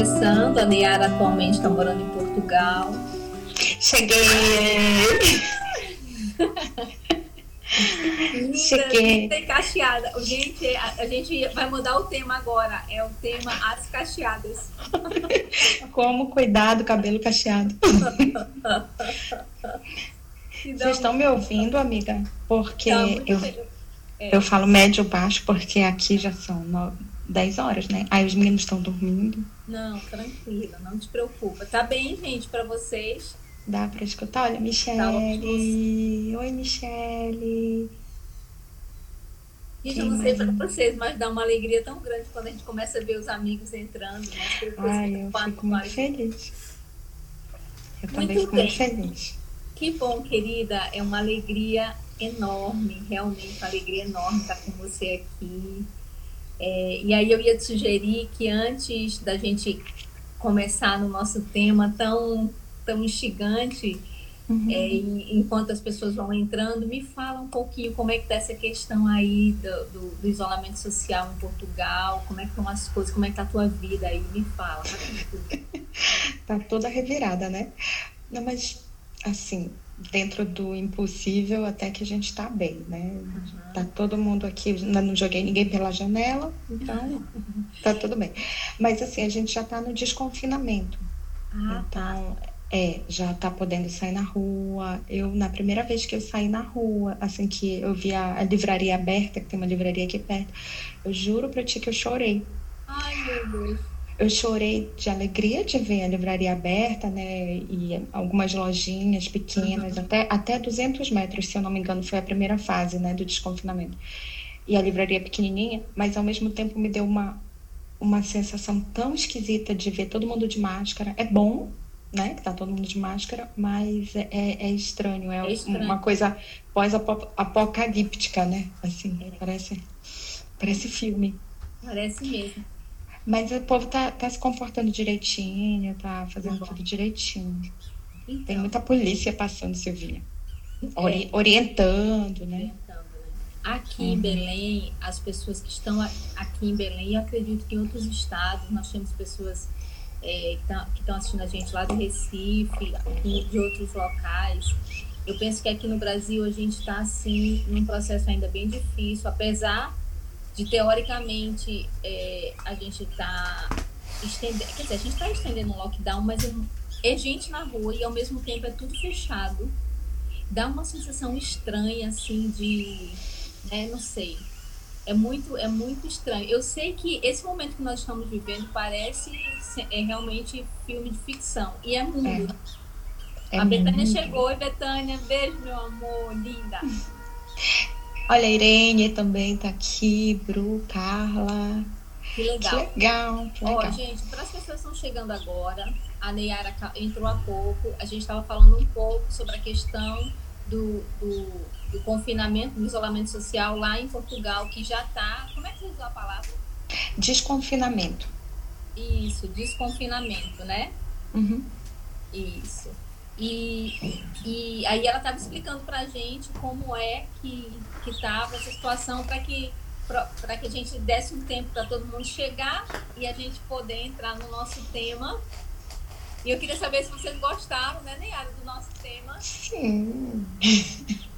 acessando. A Niara atualmente está morando em Portugal. Cheguei! Linda, Cheguei. e cacheada. Gente, a, a gente vai mudar o tema agora. É o tema As Cacheadas. Como cuidar do cabelo cacheado. Vocês estão me ouvindo, amiga? Porque Tá eu. É. eu falo médio baixo, porque aqui já são no- 10 horas, né? Aí os meninos estão dormindo. Não, tranquila, não te preocupa. Tá bem, gente, pra vocês? Dá pra escutar? Olha, Tá Michele. Oi, Michele. Gente, eu não sei pra vocês, mas dá uma alegria tão grande quando a gente começa a ver os amigos entrando, né? Ai, eu fico muito mais. feliz. Eu também Muito fico bem. muito feliz. Que bom, querida. É uma alegria enorme, realmente uma alegria enorme estar com você aqui. É, e aí eu ia te sugerir que antes da gente começar no nosso tema tão, tão instigante, Uhum. é, e enquanto as pessoas vão entrando, me fala um pouquinho como é que está essa questão aí do, do- do isolamento social em Portugal, como é que estão as coisas, como é que está a tua vida aí, me fala. Tá toda revirada, né? Não, mas assim, dentro do impossível, até que a gente tá bem, né? Tá todo mundo aqui, não joguei ninguém pela janela, então tá tudo bem. Mas assim, a gente já tá no desconfinamento. Ah, Então, é, já tá podendo sair na rua. Eu, na primeira vez que eu saí na rua, assim que eu vi a, a livraria aberta, que tem uma livraria aqui perto, eu juro pra ti que eu chorei. ai meu Deus. Eu chorei de alegria de ver a livraria aberta, né? E algumas lojinhas pequenas, até, até 200 metros, se eu não me engano, foi a primeira fase, né, do desconfinamento. E a livraria pequenininha, mas ao mesmo tempo me deu uma, uma sensação tão esquisita de ver todo mundo de máscara. É bom, né, que tá todo mundo de máscara, mas é, é é estranho, é, É estranho. uma coisa pós-apocalíptica, né? Assim, parece, parece filme. Parece mesmo. Mas o povo tá, tá se comportando direitinho, tá fazendo tudo direitinho. Tem Então, muita polícia passando, Silvinha. É. Ori- orientando, né? orientando, né? Aqui em Uhum. Belém, as pessoas que estão aqui em Belém, eu acredito que em outros estados nós temos pessoas é, que tão- que estão assistindo a gente lá do Recife e de outros locais. Eu penso que aqui no Brasil a gente está assim num processo ainda bem difícil, apesar de teoricamente é, a gente está estendendo, quer dizer, a gente está estendendo o lockdown, mas é, é gente na rua e ao mesmo tempo é tudo fechado. Dá uma sensação estranha assim de, né, não sei. É muito, é muito estranho. Eu sei que esse momento que nós estamos vivendo parece ser- é realmente filme de ficção e é mundo. É a Betânia muito. chegou, Oi, Betânia, beijo meu amor, linda. Olha, a Irene também tá aqui, Bru, Carla. Que Que legal. legal, que Ó, legal. gente, para as pessoas que estão chegando agora, a Neyara entrou há pouco, a gente estava falando um pouco sobre a questão do, do, do confinamento, do isolamento social lá em Portugal, que já está. Como é que você usou a palavra? Desconfinamento. Isso, desconfinamento, né? Uhum. Isso. E, e aí ela estava explicando para a gente como é que estava essa situação para que que a gente desse um tempo para todo mundo chegar e a gente poder entrar no nosso tema. E eu queria saber se vocês gostaram, né, Neyara, do nosso tema. Sim.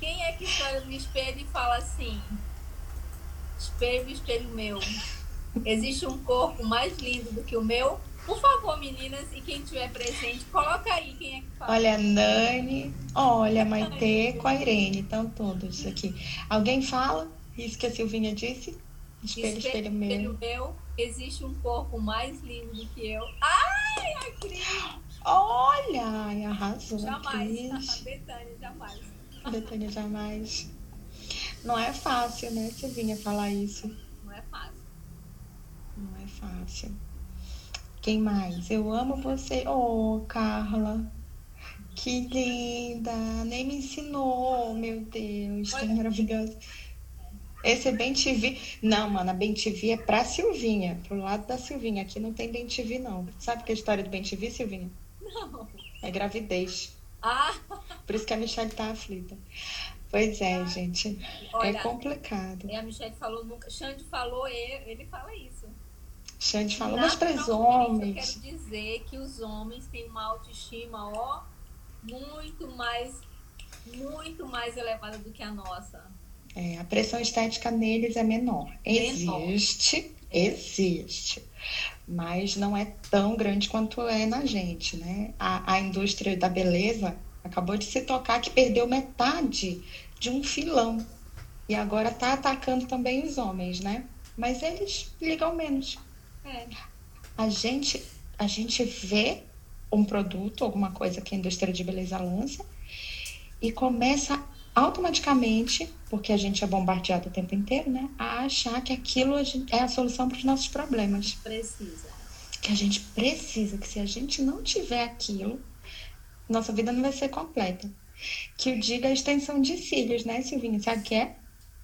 Quem é que olha no espelho e fala assim: Espelho, espelho meu, existe um corpo mais lindo do que o meu? Por favor, meninas, e quem estiver presente, coloca aí quem é que fala. Olha a Nani, olha a Maitê com a Irene, estão todos aqui. Alguém fala isso que a Silvinha disse? Espelho, espelho meu. espelho meu, existe um corpo mais lindo do que eu. Ai, a Cris! Olha, arrasou. Jamais. Cris. Betânia, jamais. Betânia jamais. Não é fácil, né, Silvinha, falar isso. Não é fácil. Não é fácil. Quem mais? Eu amo você. Oh, Carla. Que linda. Nem me ensinou, meu Deus. Olha. maravilhosa. Esse é Bem TV. Não, mano, a Bem TV é pra Silvinha, pro lado da Silvinha. Aqui não tem Bem TV, não. Sabe que é a história do Bem TV, Silvinha? Não. É gravidez. Ah, Por isso que a Michelle tá aflita. Pois é, gente. É olha, complicado. é, a Michelle falou nunca. Xande falou, ele fala isso. Xande falou, mas para os homens. Eu quero dizer que os homens têm uma autoestima, ó, muito mais, muito mais elevada do que a nossa. É, a pressão estética neles é menor. menor. Existe, existe. Mas não é tão grande quanto é na gente, né? A, a indústria da beleza acabou de se tocar que perdeu metade de um filão. E agora está atacando também os homens, né? Mas eles ligam menos. É. A gente, a gente vê um produto, alguma coisa que a indústria de beleza lança, e começa automaticamente, porque a gente é bombardeado o tempo inteiro, né, a achar que aquilo é a solução para os nossos problemas. Precisa. Que a gente precisa, que se a gente não tiver aquilo, nossa vida não vai ser completa. Que o diga a extensão de cílios, né, Silvinha? Sabe o que é?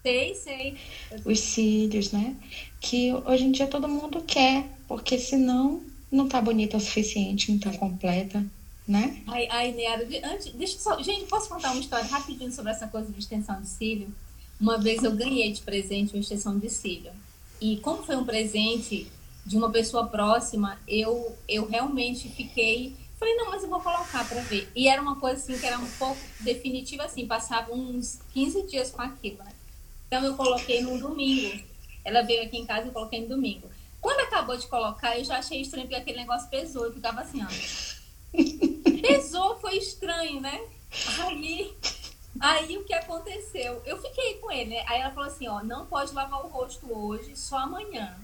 Sei, sei. Os cílios, né? Que hoje em dia todo mundo quer, porque senão não tá bonita o suficiente, não tá completa né? Ai, ai Neara, antes, deixa só. Gente, posso contar uma história rapidinho sobre essa coisa de extensão de cílio? Uma vez eu ganhei de presente uma extensão de cílio. E como foi um presente de uma pessoa próxima, eu, eu realmente fiquei. Falei, não, mas eu vou colocar para ver. E era uma coisa assim que era um pouco definitiva, assim, passava uns 15 dias com aquilo, né? Então eu coloquei no domingo. Ela veio aqui em casa e eu coloquei no domingo. Quando acabou de colocar, eu já achei estranho porque aquele negócio pesou. Eu ficava assim, ó. Pesou, foi estranho, né? Aí, aí o que aconteceu? Eu fiquei com ele, né? Aí ela falou assim, ó, não pode lavar o rosto hoje, só amanhã,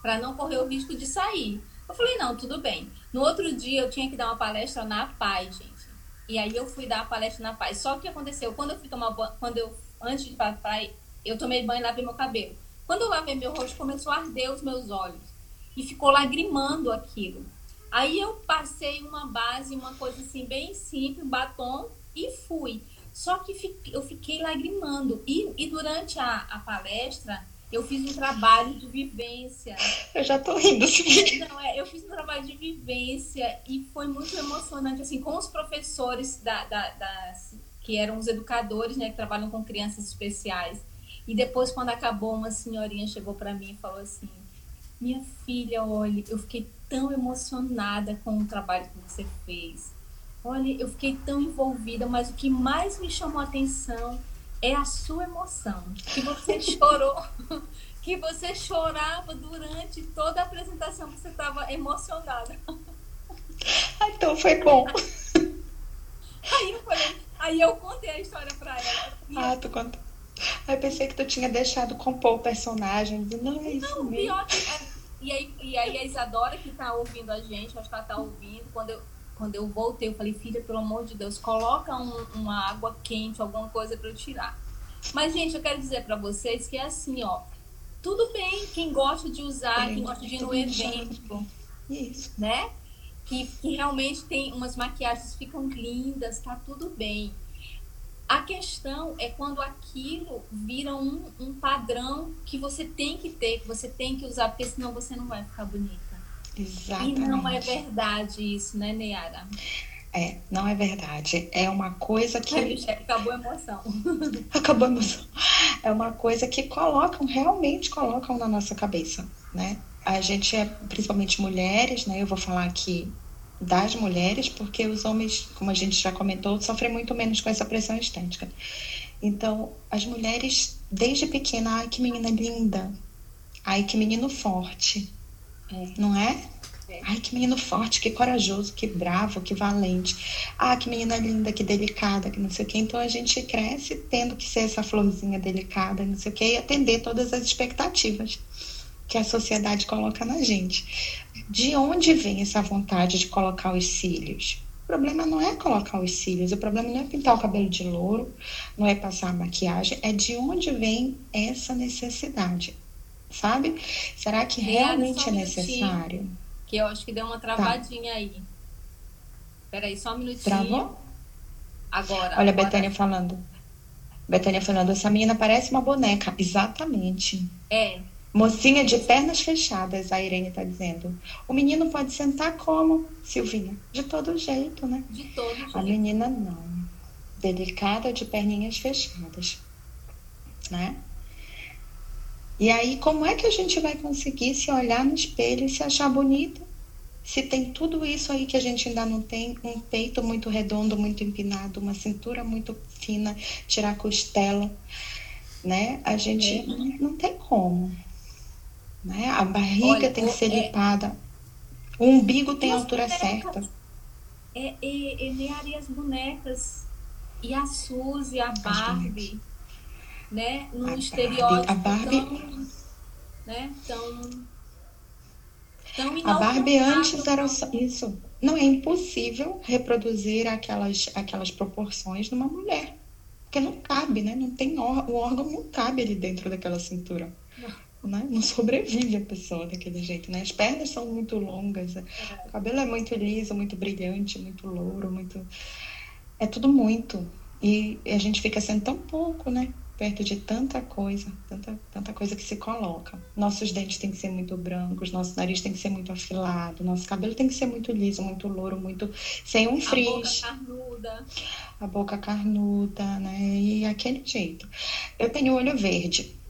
para não correr o risco de sair. Eu falei, não, tudo bem. No outro dia eu tinha que dar uma palestra na Paz, gente. E aí eu fui dar a palestra na Paz. Só que aconteceu, quando eu fui tomar banho, quando eu, antes de ir pra praia, eu tomei banho e lavei meu cabelo. Quando eu lavei meu rosto, começou a arder os meus olhos. E ficou lagrimando aquilo. Aí eu passei uma base, uma coisa assim, bem simples, um batom, e fui. Só que eu fiquei lagrimando. E, e durante a, a palestra, eu fiz um trabalho de vivência. Eu já tô rindo. Não, é, eu fiz um trabalho de vivência e foi muito emocionante, assim, com os professores da, da, das, que eram os educadores, né, que trabalham com crianças especiais. E depois, quando acabou, uma senhorinha chegou para mim e falou assim: Minha filha, olha, eu fiquei tão emocionada com o trabalho que você fez. Olha, eu fiquei tão envolvida, mas o que mais me chamou a atenção é a sua emoção. Que você chorou, que você chorava durante toda a apresentação, você estava emocionada. Ah, então foi bom. Aí eu falei, aí eu contei a história para ela. Ah, tu contou. Aí pensei que tu tinha deixado compor o personagem. Não, é isso não, mesmo. pior que é, e aí, e aí a Isadora que tá ouvindo a gente, acho que ela tá ouvindo, quando eu, quando eu voltei, eu falei, filha, pelo amor de Deus, coloca um, uma água quente, alguma coisa para eu tirar. Mas, gente, eu quero dizer para vocês que é assim, ó. Tudo bem quem gosta de usar, quem gosta de ir no evento, Isso. né? Que, que realmente tem umas maquiagens ficam lindas, tá tudo bem. A questão é quando aquilo vira um, um padrão que você tem que ter, que você tem que usar, porque senão você não vai ficar bonita. Exatamente. E não é verdade isso, né, Neara? É, não é verdade. É uma coisa que. Ai, acabou a emoção. acabou a emoção. É uma coisa que colocam, realmente colocam na nossa cabeça, né? A gente é, principalmente mulheres, né? Eu vou falar aqui das mulheres, porque os homens, como a gente já comentou, sofrem muito menos com essa pressão estética. Então, as mulheres, desde pequena, ai que menina linda, ai que menino forte, é. não é? Ai que menino forte, que corajoso, que bravo, que valente. Ah, que menina linda, que delicada, que não sei o quê. Então a gente cresce tendo que ser essa florzinha delicada, não sei o quê, e atender todas as expectativas que a sociedade coloca na gente. De onde vem essa vontade de colocar os cílios? O problema não é colocar os cílios, o problema não é pintar o cabelo de louro, não é passar a maquiagem, é de onde vem essa necessidade, sabe? Será que realmente é necessário? Que eu acho que deu uma tá. travadinha tá. aí. Peraí, só um minutinho. Travou? Agora. Olha agora... a Betânia falando. Betânia falando, essa menina parece uma boneca. Exatamente. É, Mocinha de pernas fechadas, a Irene está dizendo. O menino pode sentar como, Silvinha? De todo jeito, né? De todo jeito. A menina não. Delicada de perninhas fechadas, né? E aí, como é que a gente vai conseguir se olhar no espelho e se achar bonita? Se tem tudo isso aí que a gente ainda não tem, um peito muito redondo, muito empinado, uma cintura muito fina, tirar a costela, né? A gente é. não tem como. Né? A barriga Olha, tem que ser é, limpada. O umbigo tem a altura bonecas, certa. É, é, é, e as bonecas. E a Suzy, a Barbie, né? No a estereótipo. Barbie, a Barbie... Tão, né? Tão, tão a Barbie antes era isso. Não é impossível reproduzir aquelas, aquelas proporções numa mulher. Porque não cabe, né? Não tem o órgão não cabe ali dentro daquela cintura. Não. Né? não sobrevive a pessoa daquele jeito, né? As pernas são muito longas, é. o cabelo é muito liso, muito brilhante, muito louro, muito é tudo muito. E a gente fica sendo tão pouco, né? Perto de tanta coisa, tanta, tanta coisa que se coloca. Nossos dentes têm que ser muito brancos, nosso nariz tem que ser muito afilado, nosso cabelo tem que ser muito liso, muito louro, muito. sem um frizz. A boca carnuda. A boca carnuda, né? E aquele jeito. Eu tenho olho verde.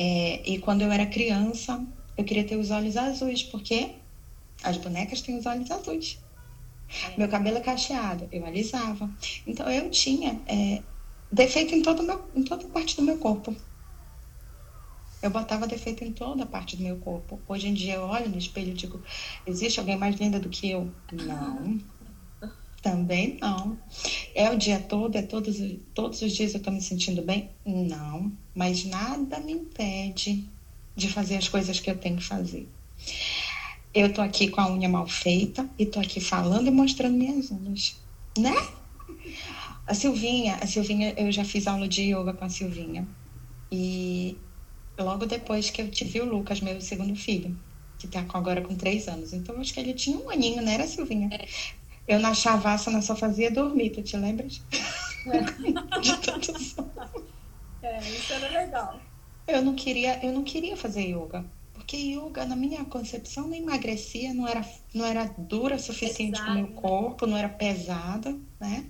É, e quando eu era criança, eu queria ter os olhos azuis, porque as bonecas têm os olhos azuis. Meu cabelo é cacheado, eu alisava. Então eu tinha é, defeito em, todo meu, em toda parte do meu corpo. Eu botava defeito em toda parte do meu corpo. Hoje em dia eu olho no espelho e digo: existe alguém mais linda do que eu? Não. Também não. É o dia todo, é todos, todos os dias eu estou me sentindo bem? Não. Mas nada me impede de fazer as coisas que eu tenho que fazer. Eu tô aqui com a unha mal feita e tô aqui falando e mostrando minhas unhas, né? A Silvinha, a Silvinha, eu já fiz aula de yoga com a Silvinha. E logo depois que eu tive o Lucas, meu segundo filho, que tá agora com três anos. Então, acho que ele tinha um aninho, né? Era Silvinha. É. Eu na chavassana só fazia dormir, tu te lembras? É. de tanto É, isso era legal. Eu não queria, eu não queria fazer yoga porque yoga, na minha concepção, não emagrecia, não era, não era dura o suficiente para o meu corpo, não era pesada, né?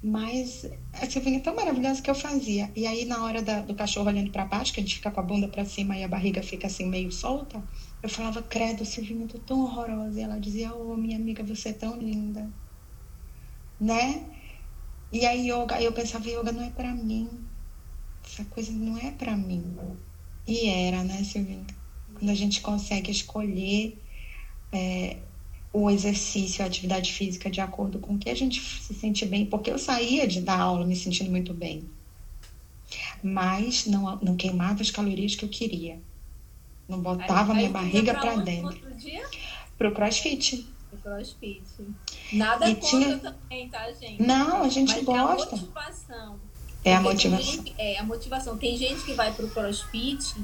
Mas a Silvinha tão maravilhosa que eu fazia. E aí, na hora da, do cachorro olhando para baixo, que a gente fica com a bunda para cima e a barriga fica assim meio solta, eu falava, credo, Silvinha, tô tão horrorosa. E ela dizia, oh, minha amiga, você é tão linda. Né? E aí, yoga, eu pensava, yoga não é para mim. Essa coisa não é para mim. E era, né, Silvinha? quando a gente consegue escolher é, o exercício, a atividade física de acordo com o que a gente se sente bem, porque eu saía de dar aula me sentindo muito bem, mas não, não queimava as calorias que eu queria, não botava aí, minha barriga para dentro. Para o crossfit. Pro crossfit. Nada e contra tinha... também, tá, gente? Não, a gente mas gosta. É a motivação. É a motivação. Gente, é a motivação. Tem gente que vai para o crossfit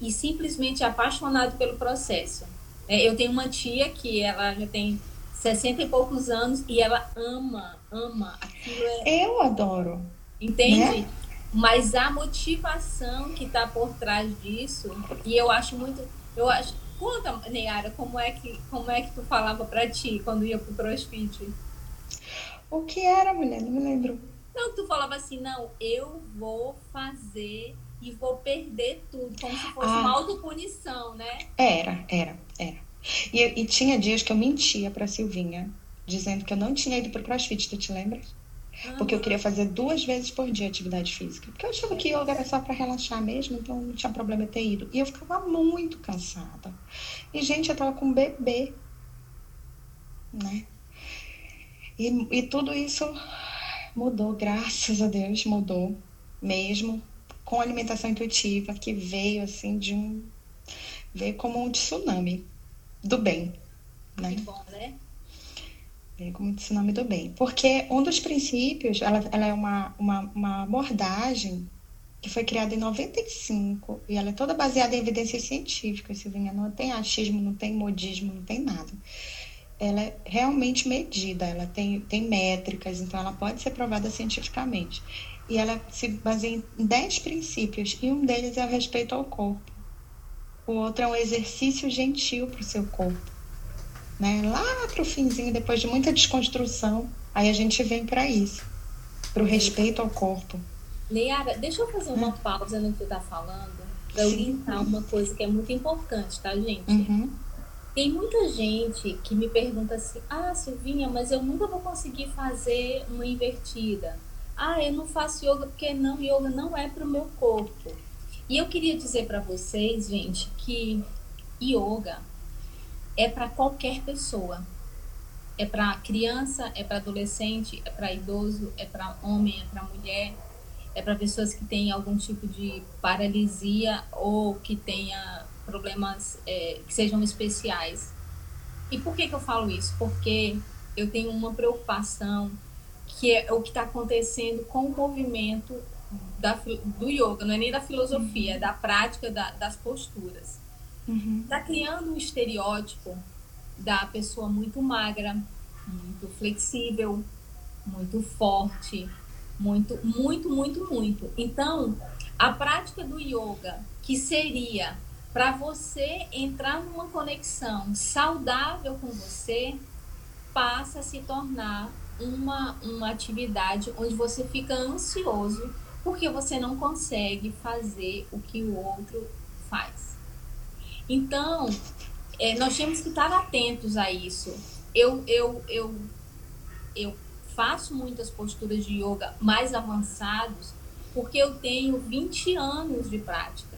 e simplesmente apaixonado pelo processo. É, eu tenho uma tia que ela já tem 60 e poucos anos e ela ama, ama aquilo. É... Eu adoro. Entende? Né? Mas a motivação que está por trás disso, e eu acho muito. Eu acho. Conta, Neyara, como é que, como é que tu falava para ti quando ia pro crossfit? O que era, mulher? Não me lembro. Não, tu falava assim, não, eu vou fazer e vou perder tudo, como se fosse ah, uma autopunição, né? Era, era, era. E, e tinha dias que eu mentia pra Silvinha, dizendo que eu não tinha ido pro crossfit, tu te lembras? Porque eu queria fazer duas vezes por dia atividade física. Porque eu achava que yoga era só para relaxar mesmo, então não tinha problema ter ido. E eu ficava muito cansada. E, gente, eu tava com um bebê, né? E, e tudo isso mudou, graças a Deus, mudou mesmo com alimentação intuitiva, que veio assim de um. veio como um tsunami do bem. Né? Que bom, né? Como um tsunami do bem. Porque um dos princípios, ela, ela é uma, uma, uma abordagem que foi criada em 95 e ela é toda baseada em evidências científicas, Silvinha. Não tem achismo, não tem modismo, não tem nada. Ela é realmente medida, ela tem, tem métricas, então ela pode ser provada cientificamente e ela se baseia em 10 princípios, e um deles é o respeito ao corpo. O outro é um exercício gentil para o seu corpo. Né? Lá para o finzinho, depois de muita desconstrução, aí a gente vem para isso, para o respeito ao corpo. Leara, deixa eu fazer uma hum. pausa no que tu está falando, para orientar uma coisa que é muito importante, tá, gente? Uhum. Tem muita gente que me pergunta assim: ah, Silvinha, mas eu nunca vou conseguir fazer uma invertida. Ah, eu não faço yoga porque não, yoga não é para o meu corpo. E eu queria dizer para vocês, gente, que yoga é para qualquer pessoa. É para criança, é para adolescente, é para idoso, é para homem, é para mulher, é para pessoas que têm algum tipo de paralisia ou que tenha problemas é, que sejam especiais. E por que, que eu falo isso? Porque eu tenho uma preocupação que é o que está acontecendo com o movimento da, do yoga, não é nem da filosofia, é da prática da, das posturas. Está uhum. Tá criando um estereótipo da pessoa muito magra, muito flexível, muito forte, muito, muito, muito, muito. Então, a prática do yoga, que seria para você entrar numa conexão saudável com você, passa a se tornar uma, uma atividade onde você fica ansioso porque você não consegue fazer o que o outro faz. Então, é, nós temos que estar atentos a isso. Eu, eu, eu, eu faço muitas posturas de yoga mais avançados porque eu tenho 20 anos de prática.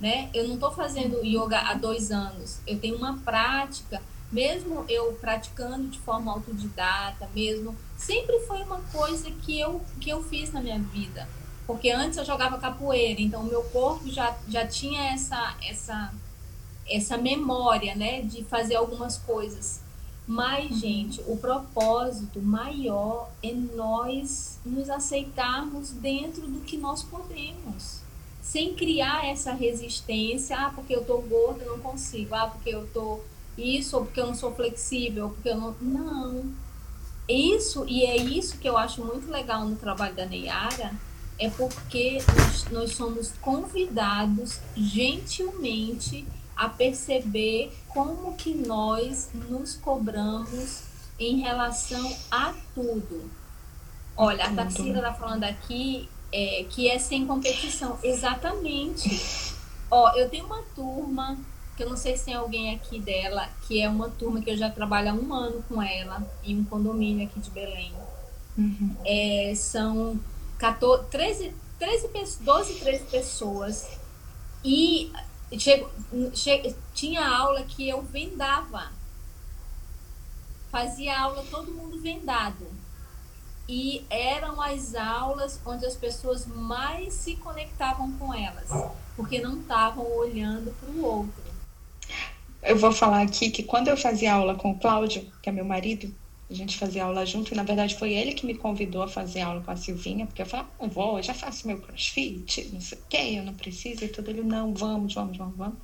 Né? Eu não estou fazendo yoga há dois anos. Eu tenho uma prática, mesmo eu praticando de forma autodidata, mesmo sempre foi uma coisa que eu que eu fiz na minha vida. Porque antes eu jogava capoeira, então o meu corpo já, já tinha essa essa essa memória, né, de fazer algumas coisas. Mas, gente, o propósito maior é nós nos aceitarmos dentro do que nós podemos. Sem criar essa resistência, ah, porque eu tô gorda, eu não consigo, ah, porque eu tô isso, ou porque eu não sou flexível, ou porque eu não. Não. Isso, e é isso que eu acho muito legal no trabalho da Neyara, é porque nós, nós somos convidados gentilmente a perceber como que nós nos cobramos em relação a tudo. Olha, a Tarsila está falando aqui é, que é sem competição. Exatamente. Ó, eu tenho uma turma, que eu não sei se tem alguém aqui dela, que é uma turma que eu já trabalho há um ano com ela, em um condomínio aqui de Belém. Uhum. É, são 14, 13, 13, 12, 13 pessoas. E Chego, che, tinha aula que eu vendava. Fazia aula todo mundo vendado. E eram as aulas onde as pessoas mais se conectavam com elas, porque não estavam olhando para o outro. Eu vou falar aqui que quando eu fazia aula com o Cláudio, que é meu marido, a gente fazia aula junto, e na verdade foi ele que me convidou a fazer aula com a Silvinha, porque eu falei, não vou, eu já faço meu crossfit, não sei o quê, eu não preciso, e tudo. Ele, não, vamos, vamos, vamos, vamos.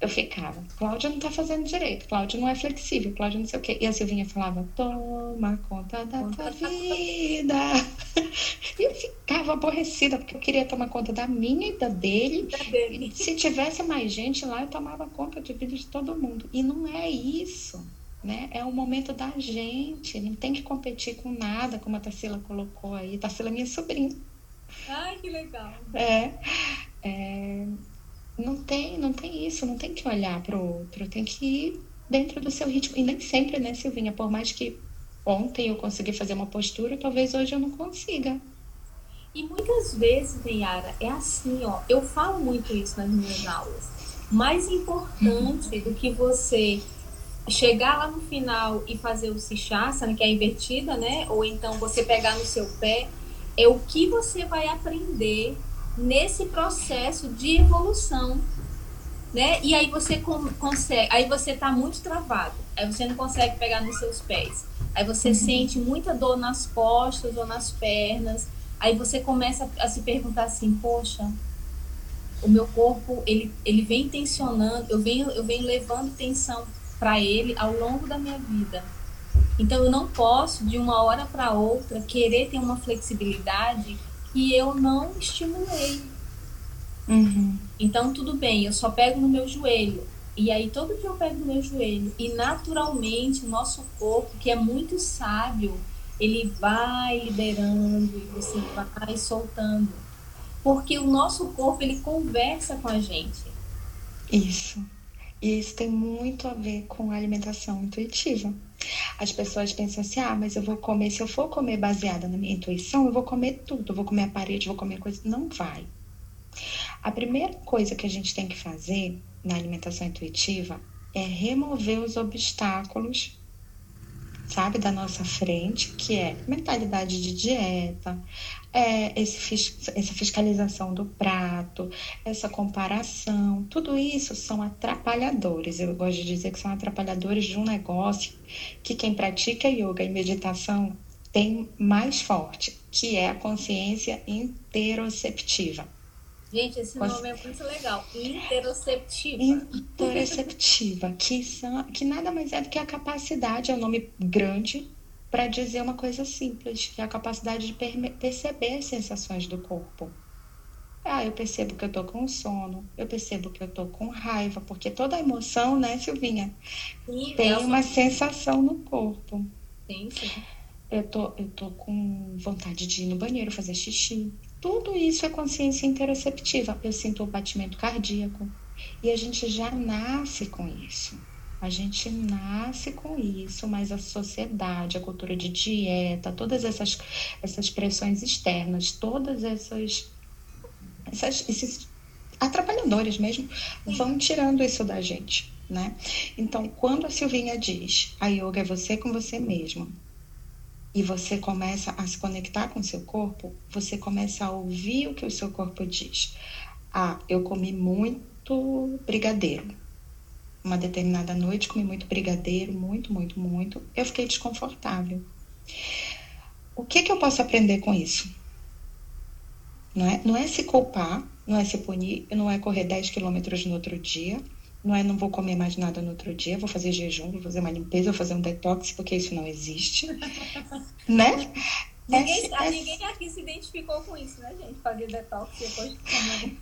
Eu ficava, Cláudia não tá fazendo direito, Cláudia não é flexível, Cláudia não sei o quê. E a Silvinha falava, toma conta da tua vida. e eu ficava aborrecida, porque eu queria tomar conta da minha e da dele. Da dele. E se tivesse mais gente lá, eu tomava conta de vida de todo mundo. E não é isso né? É o momento da gente, não tem que competir com nada, como a Tarsila colocou aí. Tarsila é minha sobrinha. Ai, que legal. É, é, não tem, não tem isso, não tem que olhar para o outro, tem que ir dentro do seu ritmo. E nem sempre, né, Silvinha? Por mais que ontem eu consegui fazer uma postura, talvez hoje eu não consiga. E muitas vezes, Neyara, é assim, ó. Eu falo muito isso nas minhas aulas. Mais importante do que você chegar lá no final e fazer o Sichasana, que é a invertida, né? Ou então você pegar no seu pé, é o que você vai aprender nesse processo de evolução, né? E aí você consegue, aí você tá muito travado, aí você não consegue pegar nos seus pés, aí você uhum. sente muita dor nas costas ou nas pernas, aí você começa a se perguntar assim, poxa, o meu corpo ele, ele vem tensionando, eu venho eu venho levando tensão para ele ao longo da minha vida. Então eu não posso de uma hora para outra querer ter uma flexibilidade que eu não estimulei. Uhum. Então tudo bem, eu só pego no meu joelho. E aí todo dia eu pego no meu joelho. E naturalmente o nosso corpo, que é muito sábio, ele vai liberando e você vai soltando. porque o nosso corpo ele conversa com a gente. Isso. E isso tem muito a ver com a alimentação intuitiva. As pessoas pensam assim: ah, mas eu vou comer, se eu for comer baseada na minha intuição, eu vou comer tudo, eu vou comer a parede, vou comer coisa. Não vai. A primeira coisa que a gente tem que fazer na alimentação intuitiva é remover os obstáculos sabe, da nossa frente, que é mentalidade de dieta, é esse, essa fiscalização do prato, essa comparação, tudo isso são atrapalhadores. Eu gosto de dizer que são atrapalhadores de um negócio que quem pratica yoga e meditação tem mais forte, que é a consciência interoceptiva. Gente, esse nome é muito legal. Interoceptiva. Interoceptiva, que, são, que nada mais é do que a capacidade, é um nome grande, para dizer uma coisa simples, que é a capacidade de perceber as sensações do corpo. Ah, eu percebo que eu tô com sono, eu percebo que eu tô com raiva, porque toda emoção, né, Silvinha, sim, tem uma sensação no corpo. Sim, sim. Eu tô, eu tô com vontade de ir no banheiro fazer xixi. Tudo isso é consciência interoceptiva. Eu sinto o batimento cardíaco. E a gente já nasce com isso. A gente nasce com isso, mas a sociedade, a cultura de dieta, todas essas, essas pressões externas, todas essas, essas esses atrapalhadores mesmo, vão tirando isso da gente, né? Então, quando a Silvinha diz, a yoga é você com você mesmo, e você começa a se conectar com o seu corpo, você começa a ouvir o que o seu corpo diz. Ah, eu comi muito brigadeiro. Uma determinada noite comi muito brigadeiro, muito, muito, muito. Eu fiquei desconfortável. O que, que eu posso aprender com isso? Não é, não é se culpar, não é se punir, não é correr 10 quilômetros no outro dia, não é não vou comer mais nada no outro dia, vou fazer jejum, vou fazer uma limpeza, vou fazer um detox, porque isso não existe. né? Ninguém, é, ninguém aqui se identificou com isso, né, gente? Fazer detox depois de comer.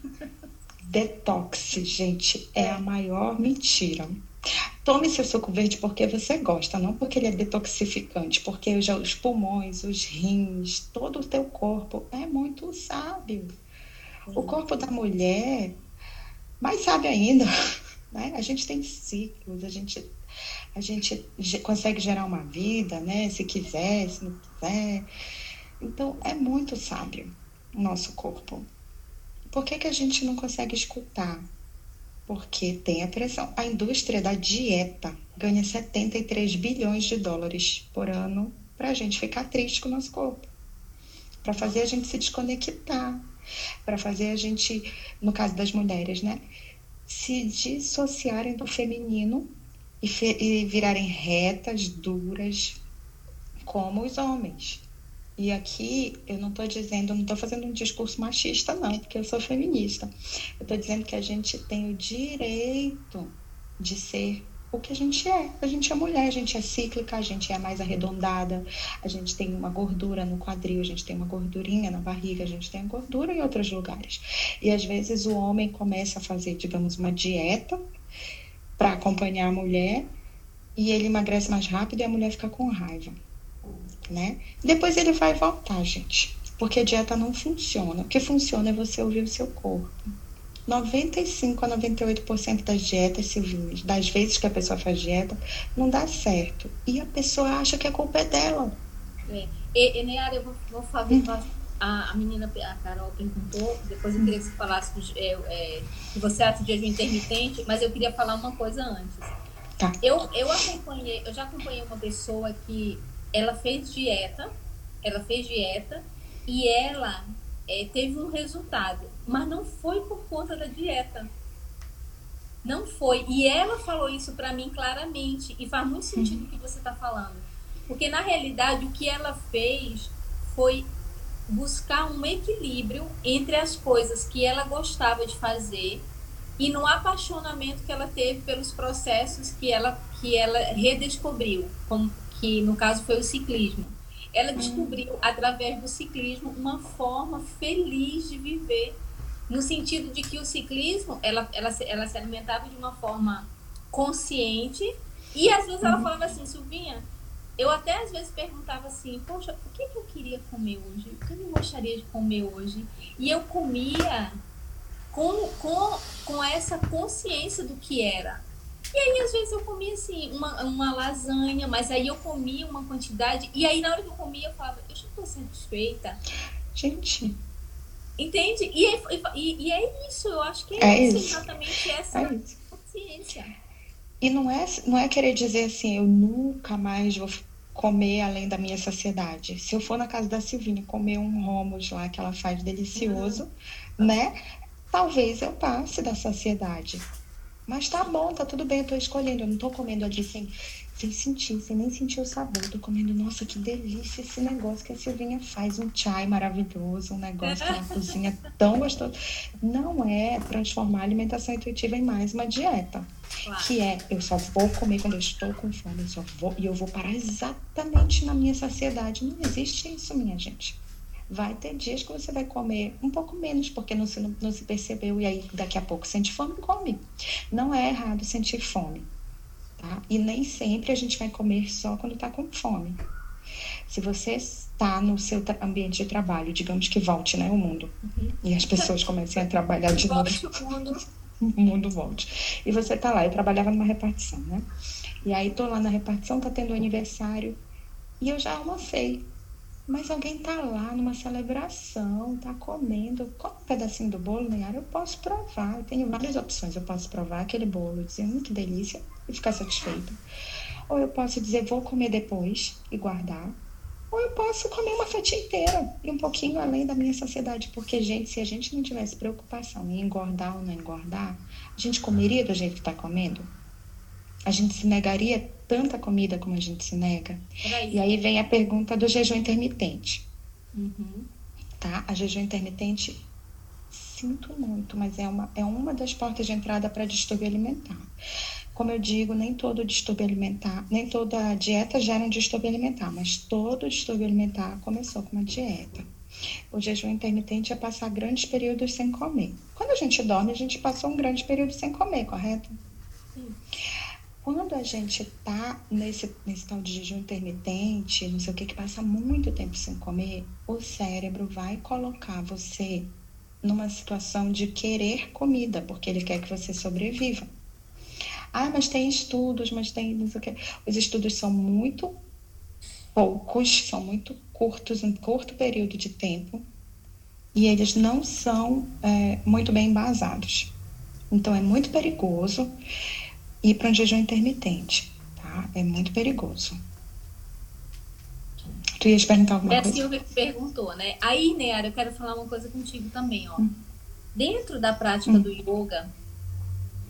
Detox, gente, é, a maior mentira. Tome seu suco verde porque você gosta, não porque ele é detoxificante, porque os pulmões, os rins, todo o teu corpo é muito sábio. O corpo da mulher, mais sabe ainda, né? A gente tem ciclos, a gente, a gente consegue gerar uma vida, né? Se quiser, se não quiser. Então, é muito sábio o nosso corpo. Por que, que a gente não consegue escutar? Porque tem a pressão. A indústria da dieta ganha 73 bilhões de dólares por ano para a gente ficar triste com o nosso corpo. Para fazer a gente se desconectar. Para fazer a gente, no caso das mulheres, né? se dissociarem do feminino e, fe e virarem retas, duras, como os homens. E aqui eu não estou dizendo, não estou fazendo um discurso machista, não, porque eu sou feminista. Eu estou dizendo que a gente tem o direito de ser o que a gente é. A gente é mulher, a gente é cíclica, a gente é mais arredondada, a gente tem uma gordura no quadril, a gente tem uma gordurinha na barriga, a gente tem gordura em outros lugares. E às vezes o homem começa a fazer, digamos, uma dieta para acompanhar a mulher e ele emagrece mais rápido e a mulher fica com raiva, né? Depois ele vai voltar, gente, porque a dieta não funciona. O que funciona é você ouvir o seu corpo. 95 a 98% das dietas civis, das vezes que a pessoa faz dieta, não dá certo. E a pessoa acha que a culpa é dela. É. E, e Neara, eu vou, vou fazer. Hum. A, a menina, a Carol, perguntou, depois eu queria que você falasse do, é, é, que você acha de jejum intermitente, mas eu queria falar uma coisa antes. Tá. Eu, eu acompanhei, eu já acompanhei uma pessoa que ela fez dieta, ela fez dieta e ela é, teve um resultado, mas não foi por conta da dieta. Não foi. E ela falou isso para mim claramente, e faz muito sentido o que você está falando. Porque na realidade o que ela fez foi buscar um equilíbrio entre as coisas que ela gostava de fazer e no apaixonamento que ela teve pelos processos que ela que ela redescobriu, como que no caso foi o ciclismo. Ela descobriu, através do ciclismo, uma forma feliz de viver, no sentido de que o ciclismo, ela, ela, ela se alimentava de uma forma consciente, e às vezes ela uhum. falava assim, Silvinha, eu até às vezes perguntava assim, poxa, o que, que eu queria comer hoje? O que eu gostaria de comer hoje? E eu comia com, com, com essa consciência do que era. E aí, às vezes, eu comia assim, uma, uma lasanha, mas aí eu comia uma quantidade, e aí na hora que eu comia, eu falava, eu já estou satisfeita. Gente. Entende? E é, e, e é isso, eu acho que é, é isso, exatamente essa é consciência. E não é, não é querer dizer assim, eu nunca mais vou comer além da minha saciedade. Se eu for na casa da Silvinha comer um romos lá que ela faz delicioso, uhum. né? Talvez eu passe da saciedade. Mas tá bom, tá tudo bem, eu tô escolhendo. Eu não tô comendo ali sem, sem sentir, sem nem sentir o sabor. Tô comendo, nossa, que delícia esse negócio que a Silvinha faz. Um chai maravilhoso, um negócio que ela cozinha tão gostoso. Não é transformar a alimentação intuitiva em mais uma dieta. Claro. Que é, eu só vou comer quando eu estou com fome, eu só vou, e eu vou parar exatamente na minha saciedade. Não existe isso, minha gente vai ter dias que você vai comer um pouco menos, porque não se, não, não se percebeu, e aí daqui a pouco sente fome, come. Não é errado sentir fome, tá? E nem sempre a gente vai comer só quando está com fome. Se você está no seu ambiente de trabalho, digamos que volte, né, o mundo, uhum. e as pessoas comecem a trabalhar de novo. O mundo. o mundo volte. E você está lá, eu trabalhava numa repartição, né? E aí tô lá na repartição, tá tendo aniversário, e eu já almocei. Mas alguém tá lá numa celebração, tá comendo, come um pedacinho do bolo, né? Eu posso provar. Eu tenho várias opções. Eu posso provar aquele bolo dizer, hum, que delícia, e ficar satisfeito. Ou eu posso dizer, vou comer depois e guardar. Ou eu posso comer uma fatia inteira e um pouquinho além da minha saciedade. Porque, gente, se a gente não tivesse preocupação em engordar ou não engordar, a gente comeria do jeito que está comendo? A gente se negaria tanta comida como a gente se nega? E aí vem a pergunta do jejum intermitente. Uhum. Tá? A jejum intermitente, sinto muito, mas é uma, é uma das portas de entrada para distúrbio alimentar. Como eu digo, nem todo distúrbio alimentar, nem toda dieta gera um distúrbio alimentar, mas todo distúrbio alimentar começou com uma dieta. O jejum intermitente é passar grandes períodos sem comer. Quando a gente dorme, a gente passou um grande período sem comer, correto? Quando a gente tá nesse, nesse tal de jejum intermitente, não sei o que, que passa muito tempo sem comer, o cérebro vai colocar você numa situação de querer comida, porque ele quer que você sobreviva. Ah, mas tem estudos, mas tem não sei o que. Os estudos são muito poucos, são muito curtos, um curto período de tempo, e eles não são é, muito bem embasados. Então é muito perigoso ir para um jejum intermitente, tá? É muito perigoso. Tu ias perguntar alguma é coisa? É a Silvia que perguntou, né? Aí, Neara, eu quero falar uma coisa contigo também, ó. Hum. Dentro da prática hum. do yoga,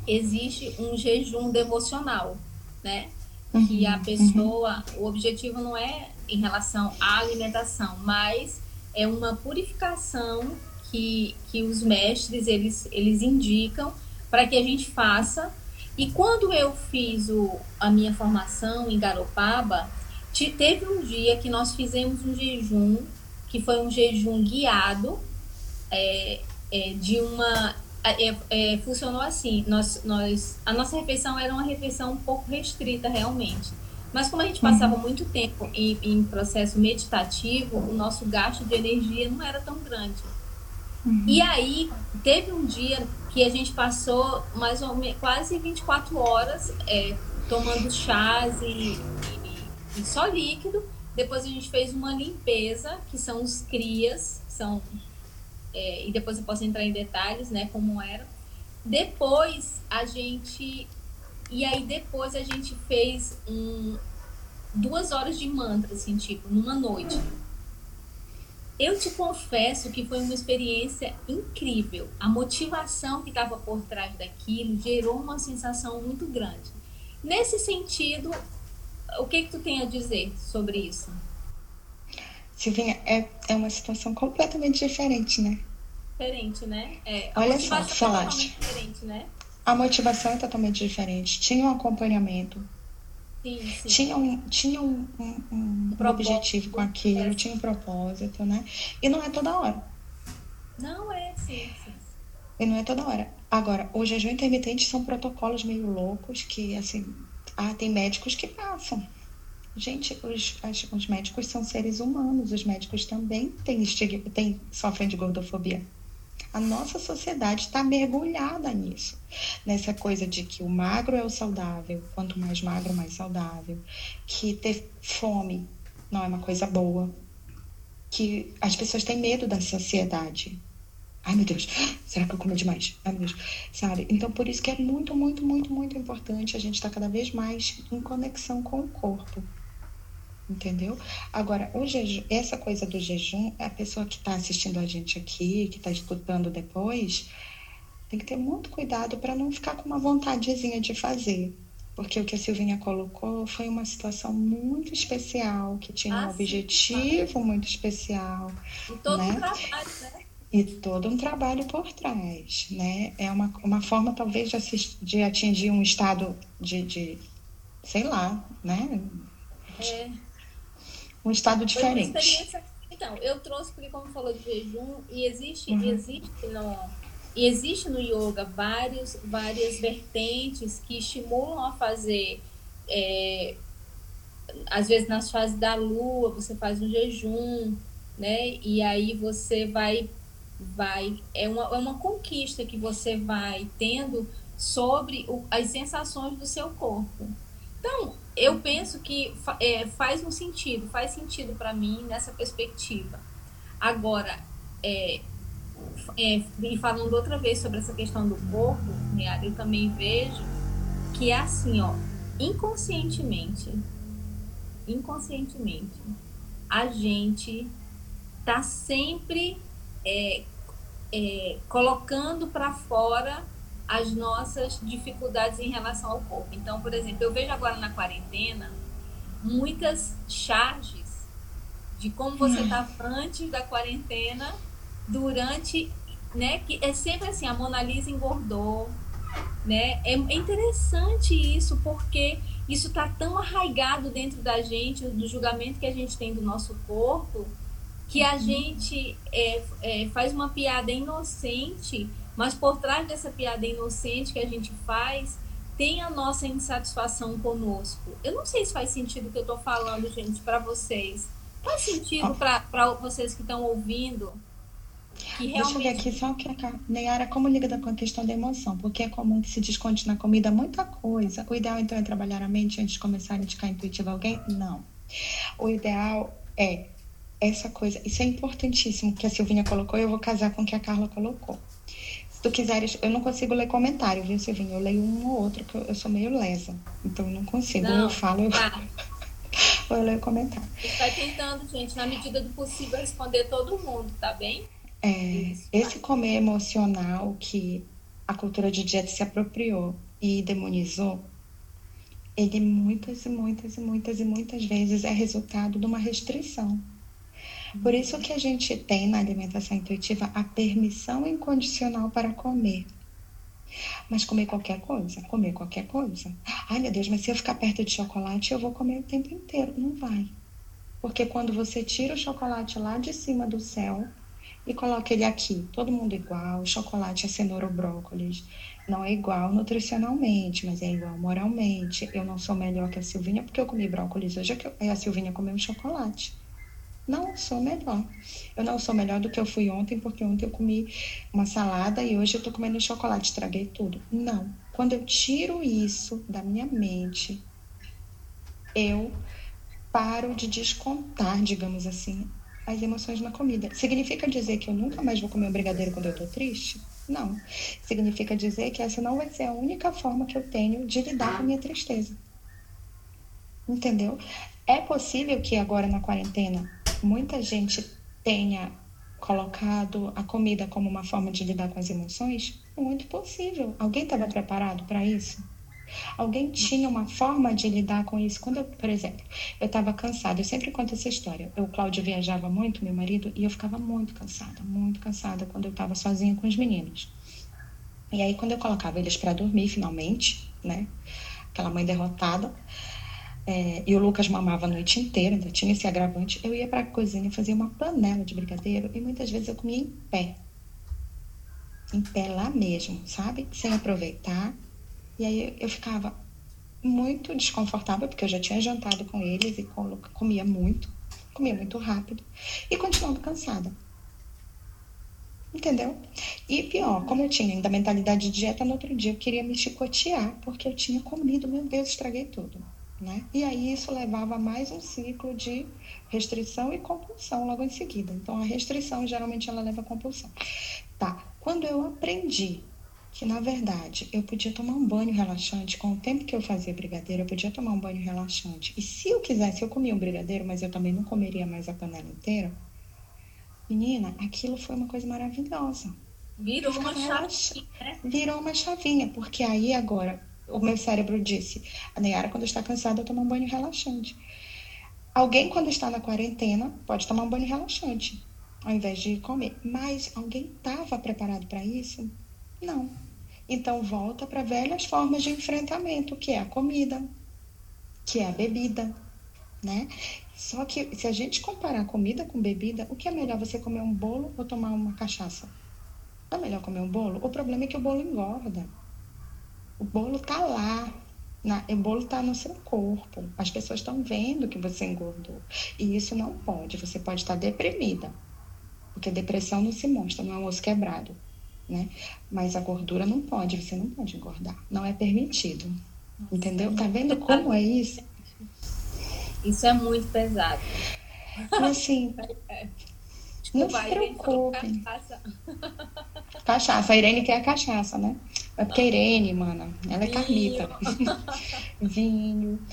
existe um jejum devocional, né? Uhum. Que a pessoa, uhum. o objetivo não é em relação à alimentação, mas é uma purificação que, que os mestres eles, eles indicam para que a gente faça e quando eu fiz o, a minha formação em Garopaba, te, teve um dia que nós fizemos um jejum, que foi um jejum guiado, é, é, de uma. É, é, funcionou assim: nós, nós, a nossa refeição era uma refeição um pouco restrita, realmente. Mas como a gente passava uhum. muito tempo em, em, processo meditativo, o nosso gasto de energia não era tão grande. Uhum. E aí, teve um dia que a gente passou mais ou menos quase 24 horas é, tomando chás e, e, e, só líquido. Depois a gente fez uma limpeza, que são os crias, são é, e depois eu posso entrar em detalhes, né, como era. Depois a gente e aí depois a gente fez um, duas horas de mantra, assim, tipo, numa noite. Eu te confesso que foi uma experiência incrível. A motivação que estava por trás daquilo gerou uma sensação muito grande. Nesse sentido, o que que tu tem a dizer sobre isso? Silvinha, é, é uma situação completamente diferente, né? Diferente, né? É, Olha só, falaste. Diferente, né? A motivação é totalmente diferente. Tinha um acompanhamento, Sim, sim. Tinha um, tinha um, um, um, objetivo com aquilo, tinha um propósito, né? E não é toda hora. Não é, sim, sim. E não é toda hora. Agora, o jejum intermitente são protocolos meio loucos que, assim, ah, tem médicos que passam gente, os, os médicos são seres humanos, os médicos também têm, têm, sofrem de gordofobia. A nossa sociedade está mergulhada nisso, nessa coisa de que o magro é o saudável, quanto mais magro, mais saudável, que ter fome não é uma coisa boa, que as pessoas têm medo da sociedade. Ai, meu Deus, será que eu comi demais? Ai, meu Deus, sabe? Então, por isso que é muito, muito, muito, muito importante a gente estar tá cada vez mais em conexão com o corpo. Entendeu? Agora, jejum, essa coisa do jejum, a pessoa que está assistindo a gente aqui, que está escutando depois, tem que ter muito cuidado para não ficar com uma vontadezinha de fazer. Porque o que a Silvinha colocou foi uma situação muito especial, que tinha ah, um objetivo sim. muito especial. E todo né? um trabalho, né? E todo um trabalho por trás, né? É uma, uma forma, talvez, de, assistir, de atingir um estado de, de sei lá, né? É um estado diferente. Então, eu trouxe porque como falou de jejum e existe uhum. existe no e existe no yoga vários várias vertentes que estimulam a fazer é, às vezes nas fases da lua você faz um jejum, né? E aí você vai vai é uma, é uma conquista que você vai tendo sobre o, as sensações do seu corpo. Então, eu penso que é, faz um sentido, faz sentido para mim nessa perspectiva. Agora, é, é, e falando outra vez sobre essa questão do corpo, né, eu também vejo que é assim, ó, inconscientemente, inconscientemente, a gente tá sempre é, é, colocando para fora as nossas dificuldades em relação ao corpo. Então, por exemplo, eu vejo agora na quarentena muitas charges de como você estava hum. antes da quarentena, durante, né? Que é sempre assim, a Mona Lisa engordou, né? É, é interessante isso porque isso está tão arraigado dentro da gente, do julgamento que a gente tem do nosso corpo, que a uhum. gente é, é, faz uma piada inocente mas por trás dessa piada inocente que a gente faz, tem a nossa insatisfação conosco. Eu não sei se faz sentido o que eu estou falando, gente, para vocês. Faz sentido para vocês que estão ouvindo? Que realmente... Deixa eu ver aqui só o que a Neyara, como liga com a questão da emoção, porque é comum que se desconte na comida muita coisa. O ideal, então, é trabalhar a mente antes de começar a indicar intuitivo a alguém? Não. O ideal é essa coisa, isso é importantíssimo que a Silvinha colocou, eu vou casar com o que a Carla colocou. Se tu quiseres, eu não consigo ler comentário, viu, Silvinho? Eu leio um ou outro, que eu, eu sou meio lesa. Então eu não consigo. Não, eu falo, eu, tá. eu leio comentário. Vai tentando, gente, na medida do possível, responder todo mundo, tá bem? É, Isso, esse comer emocional que a cultura de dieta se apropriou e demonizou, ele muitas e muitas e muitas e muitas vezes é resultado de uma restrição. Por isso que a gente tem na alimentação intuitiva a permissão incondicional para comer. Mas comer qualquer coisa, comer qualquer coisa. Ai, meu Deus, mas se eu ficar perto de chocolate, eu vou comer o tempo inteiro. Não vai. Porque quando você tira o chocolate lá de cima do céu e coloca ele aqui, todo mundo igual, chocolate, a cenoura ou brócolis, não é igual nutricionalmente, mas é igual moralmente. Eu não sou melhor que a Silvinha porque eu comi brócolis hoje, a Silvinha comeu chocolate. Não sou melhor. Eu não sou melhor do que eu fui ontem, porque ontem eu comi uma salada e hoje eu tô comendo chocolate, estraguei tudo. Não. Quando eu tiro isso da minha mente, eu paro de descontar, digamos assim, as emoções na comida. Significa dizer que eu nunca mais vou comer um brigadeiro quando eu tô triste? Não. Significa dizer que essa não vai ser a única forma que eu tenho de lidar com a minha tristeza. Entendeu? É possível que agora na quarentena muita gente tenha colocado a comida como uma forma de lidar com as emoções? Muito possível. Alguém estava preparado para isso? Alguém tinha uma forma de lidar com isso? Quando eu, por exemplo, eu estava cansada, eu sempre conto essa história. Eu, o Cláudio viajava muito, meu marido, e eu ficava muito cansada, muito cansada quando eu estava sozinha com os meninos. E aí, quando eu colocava eles para dormir, finalmente, né? Aquela mãe derrotada, é, e o Lucas mamava a noite inteira, ainda tinha esse agravante, eu ia para a cozinha, fazia uma panela de brigadeiro e muitas vezes eu comia em pé. Em pé lá mesmo, sabe? Sem aproveitar. E aí eu ficava, muito desconfortável, porque eu já tinha jantado com eles e comia muito, comia muito rápido, e continuando cansada. Entendeu? E pior, como eu tinha ainda mentalidade de dieta, no outro dia eu queria me chicotear, porque eu tinha comido, meu Deus, estraguei tudo. Né? E aí isso levava a mais um ciclo de restrição e compulsão logo em seguida. Então a restrição geralmente ela leva a compulsão. Tá. Quando eu aprendi que na verdade eu podia tomar um banho relaxante com o tempo que eu fazia brigadeiro, eu podia tomar um banho relaxante. E se eu quisesse, eu comia um brigadeiro, mas eu também não comeria mais a panela inteira. Menina, aquilo foi uma coisa maravilhosa. Virou uma chavinha, né? Virou uma chavinha, porque aí agora o meu cérebro disse: a Nayara, quando está cansada, toma um banho relaxante. Alguém, quando está na quarentena, pode tomar um banho relaxante, ao invés de comer. Mas alguém estava preparado para isso? Não. Então, volta para velhas formas de enfrentamento, que é a comida, que é a bebida, né? Só que se a gente comparar comida com bebida, o que é melhor você comer um bolo ou tomar uma cachaça? É melhor comer um bolo? O problema é que o bolo engorda. O bolo tá lá. Na, o bolo tá no seu corpo. As pessoas estão vendo que você engordou. E isso não pode. Você pode estar deprimida. Porque depressão não se mostra, não é um osso quebrado. Né? Mas a gordura não pode, você não pode engordar. Não é permitido. Nossa, entendeu? Tá vendo como é isso? Isso é muito pesado. Assim, Desculpa, não se preocupe. Cachaça. cachaça. A Irene quer a cachaça, né? É porque a Irene, mana, ela é carnita. vinho.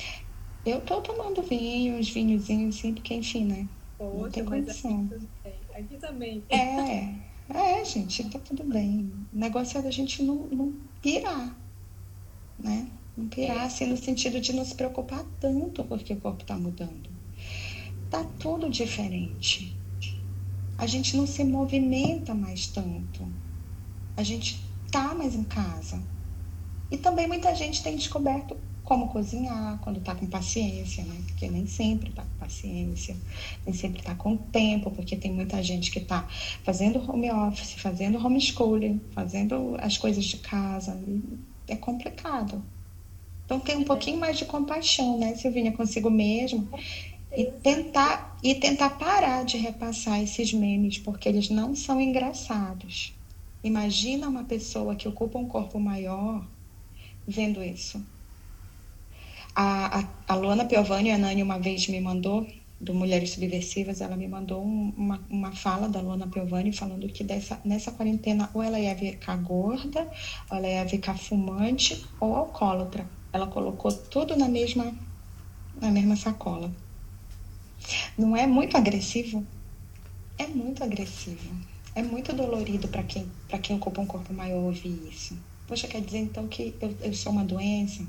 Eu tô tomando vinho, uns vinhozinhos, assim, porque, enfim, né? Poxa, não tem condição. Aqui também. É, é, gente, tá tudo bem. O negócio é da gente não, não pirar, né? Não pirar, assim, no sentido de não se preocupar tanto porque o corpo tá mudando. Tá tudo diferente. A gente não se movimenta mais tanto. A gente tá mais em casa. E também muita gente tem descoberto como cozinhar quando tá com paciência, né? Porque nem sempre tá com paciência, nem sempre tá com tempo, porque tem muita gente que tá fazendo home office, fazendo homeschooling, fazendo as coisas de casa. é complicado. Então tem um pouquinho mais de compaixão, né, Silvinha, consigo mesmo. E tentar, e tentar parar de repassar esses memes, porque eles não são engraçados. Imagina uma pessoa que ocupa um corpo maior vendo isso. A, a, a Luana Piovani, a Nani, uma vez me mandou, do Mulheres Subversivas, ela me mandou um, uma, uma fala da Luana Piovani falando que dessa, nessa quarentena ou ela ia ficar gorda, ou ela ia ficar fumante ou alcoólatra. Ela colocou tudo na mesma, na mesma sacola. Não é muito agressivo? É muito agressivo. É muito dolorido para quem, quem ocupa um corpo maior ouvir isso. Poxa, quer dizer então que eu, eu sou uma doença?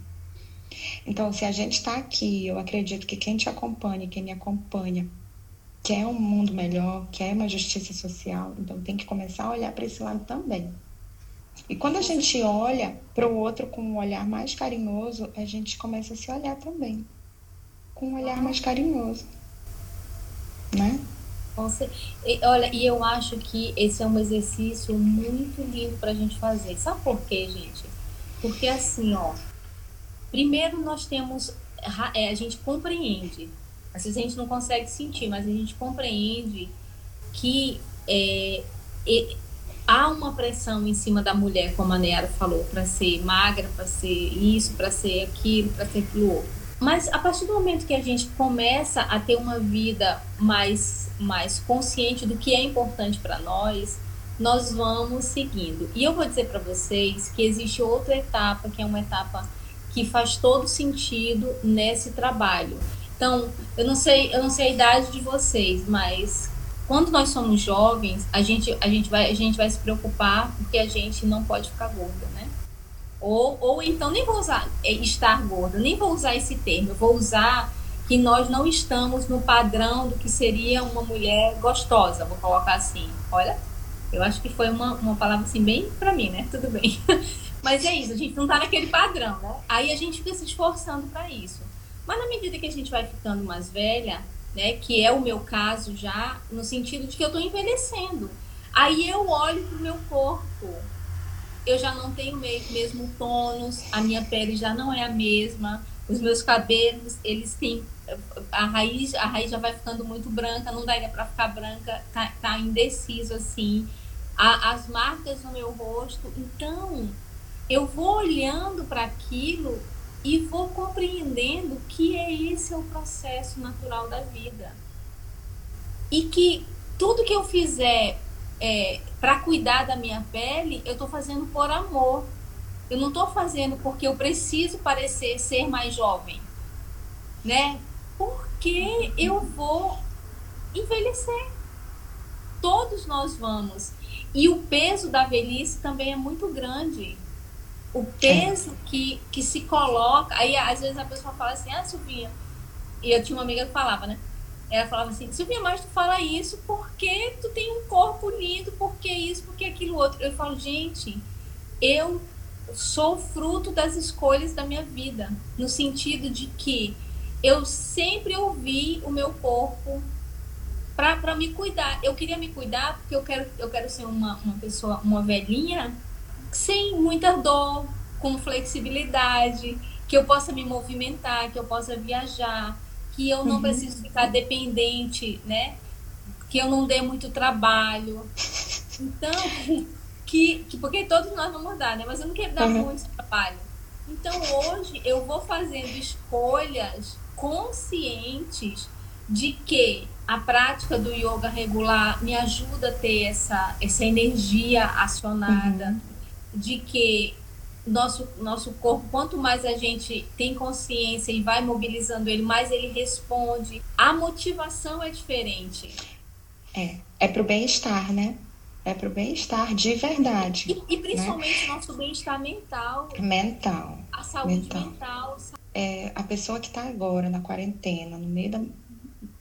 Então, se a gente está aqui, eu acredito que quem te acompanha, quem me acompanha, quer um mundo melhor, quer uma justiça social, então tem que começar a olhar para esse lado também. E quando a gente olha para o outro com um olhar mais carinhoso, a gente começa a se olhar também com um olhar mais carinhoso, né? E, olha, e eu acho que esse é um exercício muito lindo para a gente fazer. Sabe por quê, gente? Porque assim, ó, primeiro nós temos, é, a gente compreende, às vezes a gente não consegue sentir, mas a gente compreende que é, é, há uma pressão em cima da mulher, como a Neara falou, para ser magra, para ser isso, para ser aquilo, para ser aquilo outro. Mas a partir do momento que a gente começa a ter uma vida mais, mais consciente do que é importante para nós, nós vamos seguindo. E eu vou dizer para vocês que existe outra etapa, que é uma etapa que faz todo sentido nesse trabalho. Então, eu não sei, eu não sei a idade de vocês, mas quando nós somos jovens, a gente, a gente, vai, a gente vai se preocupar porque a gente não pode ficar gorda? Ou, ou então, nem vou usar é, estar gorda, nem vou usar esse termo, eu vou usar que nós não estamos no padrão do que seria uma mulher gostosa, vou colocar assim. Olha, eu acho que foi uma, uma palavra assim bem para mim, né? Tudo bem. Mas é isso, a gente não tá naquele padrão, né? Aí a gente fica se esforçando para isso. Mas na medida que a gente vai ficando mais velha, né, que é o meu caso já, no sentido de que eu tô envelhecendo. Aí eu olho pro meu corpo eu já não tenho mesmo tônus, a minha pele já não é a mesma, os meus cabelos, eles têm a raiz, a raiz já vai ficando muito branca, não daria para ficar branca, tá, tá indeciso assim. A, as marcas no meu rosto, então eu vou olhando para aquilo e vou compreendendo que é esse é o processo natural da vida. E que tudo que eu fizer é, para cuidar da minha pele, eu estou fazendo por amor. Eu não estou fazendo porque eu preciso parecer ser mais jovem, né? Porque eu vou envelhecer. Todos nós vamos. E o peso da velhice também é muito grande. O peso é. que, que se coloca. Aí, às vezes, a pessoa fala assim: Ah, Silvinha. E eu tinha uma amiga que falava, né? Ela falava assim: Silvinha, mas tu fala isso porque tu tem um corpo lindo, porque isso, porque aquilo outro. Eu falo, gente, eu sou fruto das escolhas da minha vida, no sentido de que eu sempre ouvi o meu corpo para me cuidar. Eu queria me cuidar porque eu quero, eu quero ser uma, uma pessoa, uma velhinha, sem muita dor, com flexibilidade, que eu possa me movimentar, que eu possa viajar, que eu não uhum. preciso ficar dependente, né? Que eu não dê muito trabalho. Então, que, que porque todos nós vamos dar, né? Mas eu não quero dar uhum. muito trabalho. Então, hoje eu vou fazendo escolhas conscientes de que a prática do yoga regular me ajuda a ter essa, essa energia acionada, uhum. de que nosso, nosso corpo, quanto mais a gente tem consciência e vai mobilizando ele, mais ele responde. A motivação é diferente. É, é para o bem-estar, né? É para o bem-estar de verdade. E, e principalmente né? nosso bem-estar mental. Mental. A saúde mental. mental. É, a pessoa que está agora na quarentena, no meio da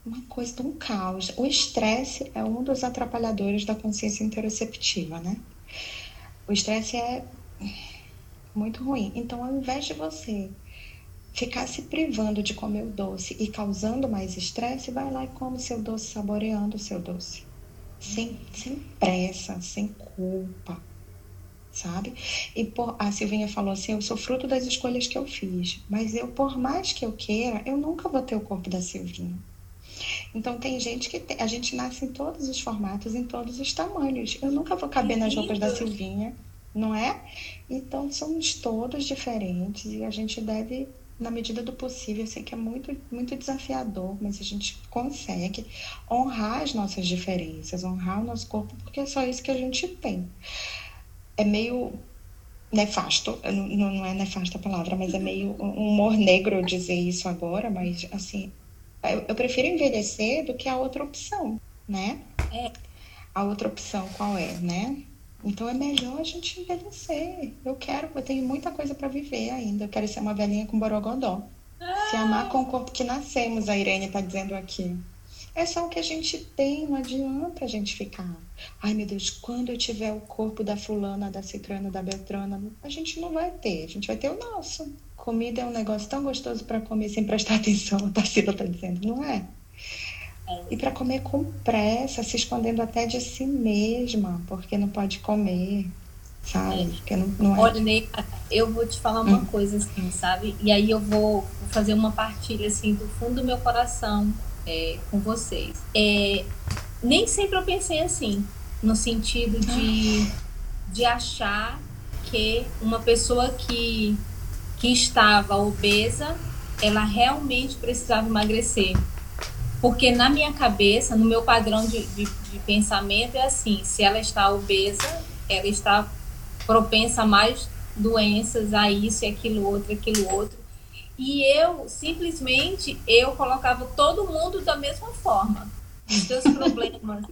uma coisa de um caos. O estresse é um dos atrapalhadores da consciência interoceptiva, né? O estresse é muito ruim. Então, ao invés de você ficar se privando de comer o doce e causando mais estresse, vai lá e come seu doce, saboreando o seu doce. Sem, sem pressa, sem culpa, sabe? E por, a Silvinha falou assim: eu sou fruto das escolhas que eu fiz, mas eu, por mais que eu queira, eu nunca vou ter o corpo da Silvinha. Então tem gente que tem, a gente nasce em todos os formatos, em todos os tamanhos. Eu nunca vou caber nas roupas da Silvinha, não é? Então somos todos diferentes e a gente deve na medida do possível, eu sei que é muito, muito desafiador, mas a gente consegue honrar as nossas diferenças, honrar o nosso corpo, porque é só isso que a gente tem. É meio nefasto, não, não é nefasta a palavra, mas é meio um humor negro dizer isso agora, mas assim, eu, eu prefiro envelhecer do que a outra opção, né? É. A outra opção qual é, né? Então é melhor a gente envelhecer. Eu quero, eu tenho muita coisa para viver ainda. Eu quero ser uma velhinha com borogodó. Ah. Se amar com o corpo que nascemos, a Irene está dizendo aqui. É só o que a gente tem, não adianta a gente ficar. Ai meu Deus, quando eu tiver o corpo da fulana, da cicrana, da beltrana, a gente não vai ter, a gente vai ter o nosso. Comida é um negócio tão gostoso para comer sem prestar atenção, a Tarsila está dizendo, não é? E para comer com pressa, se escondendo até de si mesma, porque não pode comer, sabe? É. Porque não, não é. Olha, Ney, eu vou te falar uma hum. coisa assim, sabe? E aí eu vou fazer uma partilha assim do fundo do meu coração é, com vocês. É, nem sempre eu pensei assim, no sentido de, de achar que uma pessoa que que estava obesa, ela realmente precisava emagrecer. Porque na minha cabeça, no meu padrão de, de, de pensamento, é assim: se ela está obesa, ela está propensa a mais doenças, a isso e aquilo outro, aquilo outro. E eu, simplesmente, eu colocava todo mundo da mesma forma. Os seus problemas.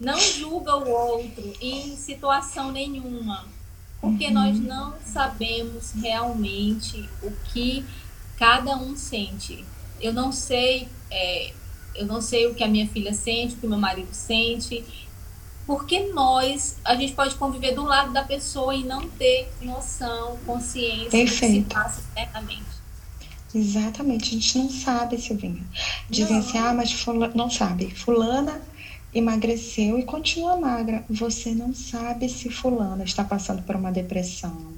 Não julga o outro em situação nenhuma porque uhum. nós não sabemos realmente o que cada um sente. Eu não sei, é, eu não sei o que a minha filha sente, o que meu marido sente, porque nós, a gente pode conviver do lado da pessoa e não ter noção, consciência Perfeito. do que se passa internamente. Exatamente, a gente não sabe, Silvinha. Dizem não. assim, ah, mas fulana, não sabe. Fulana emagreceu e continua magra. Você não sabe se fulana está passando por uma depressão.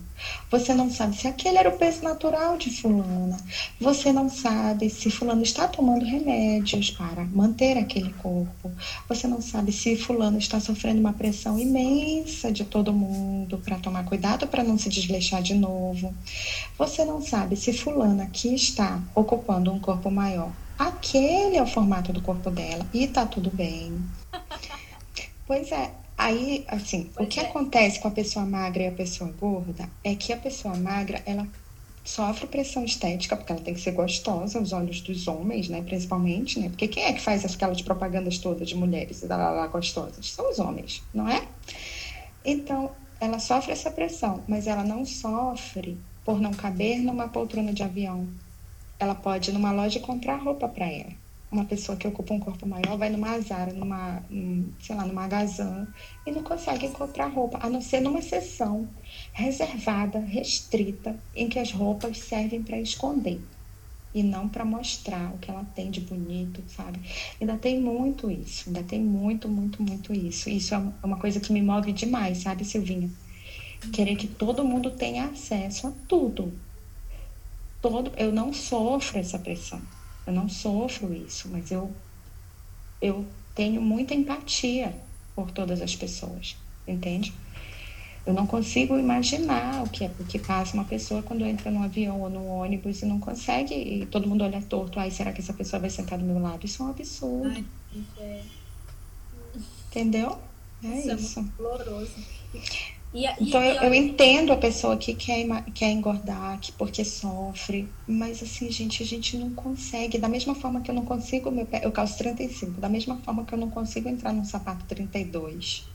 Você não sabe se aquele era o peso natural de fulana. Você não sabe se fulano está tomando remédios para manter aquele corpo. Você não sabe se fulano está sofrendo uma pressão imensa de todo mundo para tomar cuidado para não se desleixar de novo. Você não sabe se fulana que está ocupando um corpo maior aquele é o formato do corpo dela e tá tudo bem. Pois é. Aí, assim, pois o que é. acontece com a pessoa magra e a pessoa gorda é que a pessoa magra, ela sofre pressão estética, porque ela tem que ser gostosa aos olhos dos homens, né, principalmente, né? Porque quem é que faz aquelas propagandas todas de mulheres lá, lá, lá gostosas? São os homens, não é? Então, ela sofre essa pressão, mas ela não sofre por não caber numa poltrona de avião, ela pode ir numa loja e comprar roupa para ela. Uma pessoa que ocupa um corpo maior vai numa Zara, numa, sei lá, numa Gazan e não consegue comprar roupa, a não ser numa seção reservada, restrita, em que as roupas servem para esconder e não para mostrar o que ela tem de bonito, sabe? Ainda tem muito isso, ainda tem muito, muito, muito isso. Isso é uma coisa que me move demais, sabe, Silvinha? Querer que todo mundo tenha acesso a tudo, todo, eu não sofro essa pressão. Eu não sofro isso, mas eu eu tenho muita empatia por todas as pessoas, entende? Eu não consigo imaginar o que é o que passa uma pessoa quando entra num avião ou num ônibus e não consegue e todo mundo olha torto, ai, será que essa pessoa vai sentar do meu lado? Isso é um absurdo. Ai, é... Entendeu? É isso. isso. É doloroso. E, então, eu, eu, entendo a pessoa que quer, quer engordar, que porque sofre, mas assim, gente, a gente não consegue. Da mesma forma que eu não consigo, meu pé, eu calço 35, da mesma forma que eu não consigo entrar num sapato 32.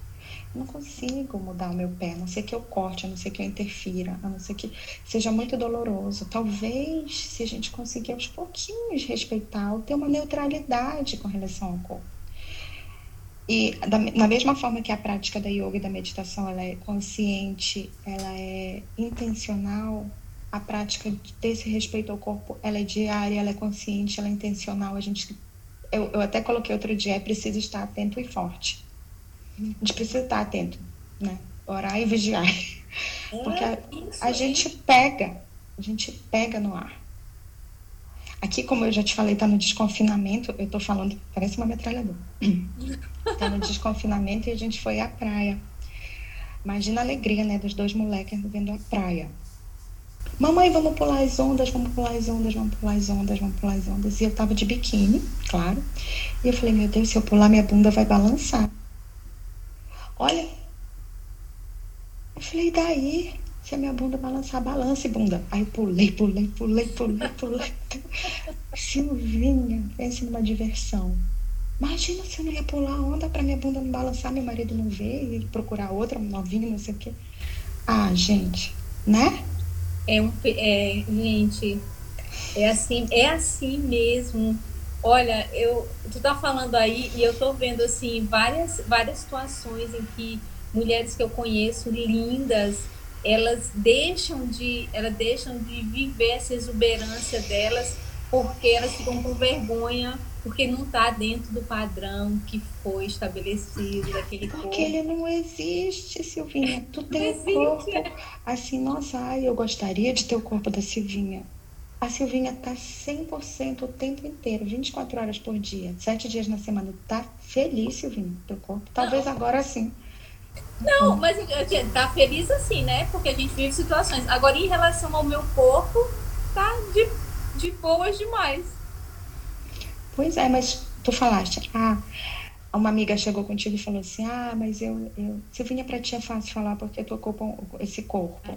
Eu não consigo mudar o meu pé, a não ser que eu corte, a não ser que eu interfira, a não ser que seja muito doloroso. Talvez, se a gente conseguir aos pouquinhos respeitar ou ter uma neutralidade com relação ao corpo e da, na mesma forma que a prática da yoga e da meditação ela é consciente, ela é intencional, a prática desse respeito ao corpo ela é diária, ela é consciente, ela é intencional. A gente, eu, eu até coloquei outro dia, é preciso estar atento e forte. A gente precisa estar atento, né? Orar e vigiar. É Porque a, a gente pega, a gente pega no ar. Aqui, como eu já te falei, está no desconfinamento. Eu estou falando, parece uma metralhadora. Está no desconfinamento e a gente foi à praia. Imagina a alegria, né, dos dois moleques vendo a praia. Mamãe, vamos pular as ondas, vamos pular as ondas, vamos pular as ondas, vamos pular as ondas. E eu tava de biquíni, claro. E eu falei, meu Deus, se eu pular, minha bunda vai balançar. Olha. Eu falei, daí? Se a minha bunda balançar, balance, bunda. Aí pulei, pulei, pulei, pulei, pulei. Silvinha, pense numa diversão. Imagina se eu não ia pular onda para minha bunda não balançar, meu marido não ver e procurar outra novinha, não sei o quê. Ah, gente, né? É um, é, gente, é assim, é assim mesmo. Olha, eu, tu tá falando aí e eu tô vendo assim várias, várias situações em que mulheres que eu conheço lindas elas deixam de elas deixam de viver essa exuberância delas porque elas ficam com vergonha porque não está dentro do padrão que foi estabelecido daquele corpo. Porque ele não existe, Silvinha. Tu tem um corpo assim, nossa, ai, eu gostaria de ter o corpo da Silvinha. A Silvinha tá 100% o tempo inteiro, 24 horas por dia, 7 dias na semana. Tá feliz, Silvinha, teu corpo. Talvez não. agora sim. Não, mas tá feliz assim, né? Porque a gente vive situações. Agora, em relação ao meu corpo, tá de, de boas demais. Pois é, mas tu falaste, ah, uma amiga chegou contigo e falou assim, ah, mas eu, eu Silvinha, pra ti é fácil falar porque tu ocupa esse corpo. É.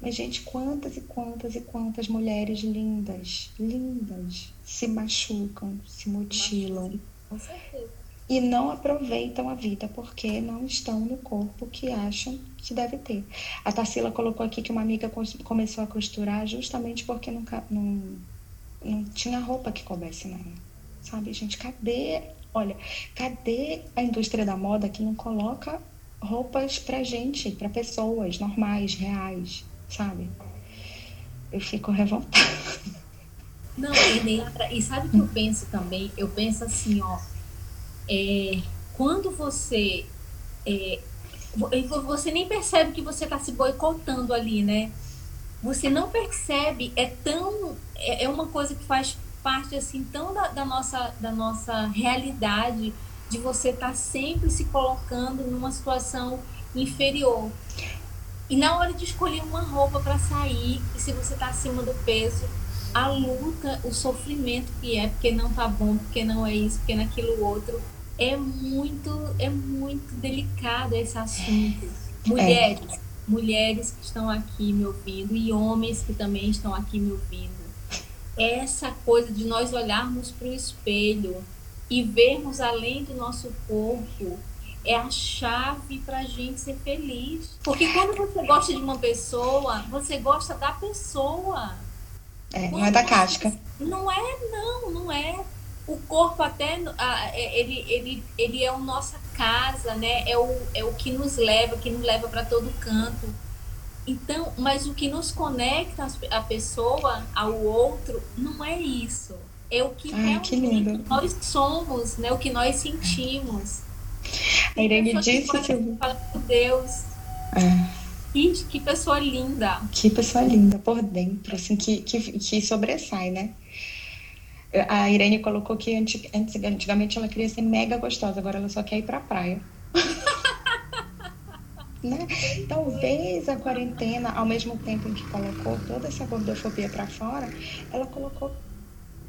Mas, gente, quantas e quantas e quantas mulheres lindas, lindas, se machucam, se mutilam. Com certeza e não aproveitam a vida porque não estão no corpo que acham que deve ter. A Tarsila colocou aqui que uma amiga começou a costurar justamente porque nunca, não, não tinha roupa que coubesse nela. Sabe, gente, cadê? Olha, cadê a indústria da moda que não coloca roupas pra gente, pra pessoas normais, reais, sabe? Eu fico revoltada. Não, e, e sabe o que eu penso também? Eu penso assim, ó, é, quando você é, você nem percebe que você está se boicotando ali, né? Você não percebe, é tão é, é uma coisa que faz parte assim tão da, da nossa da nossa realidade de você estar tá sempre se colocando numa situação inferior. E na hora de escolher uma roupa para sair, e se você está acima do peso, a luta, o sofrimento que é, porque não tá bom, porque não é isso, porque naquilo outro, é muito, é muito delicado esse assunto. Mulheres, é. mulheres que estão aqui me ouvindo e homens que também estão aqui me ouvindo. Essa coisa de nós olharmos para o espelho e vermos além do nosso corpo é a chave para a gente ser feliz. Porque quando você gosta de uma pessoa, você gosta da pessoa. É, não é da casca. Não é, não, não é. O corpo até, é, ele, ele, ele é a nossa casa, né? É o, é o que nos leva, que nos leva para todo canto. Então, mas o que nos conecta a pessoa ao outro não é isso. É o que Ai, que nós somos, né? O que nós sentimos. A Irene disse que... Fala, meu Deus. É. Que pessoa linda. Que pessoa linda por dentro, assim, que, que, que sobressai, né? A Irene colocou que antigamente ela queria ser mega gostosa, agora ela só quer ir pra praia. né? Talvez a quarentena, ao mesmo tempo em que colocou toda essa gordofobia para fora, ela colocou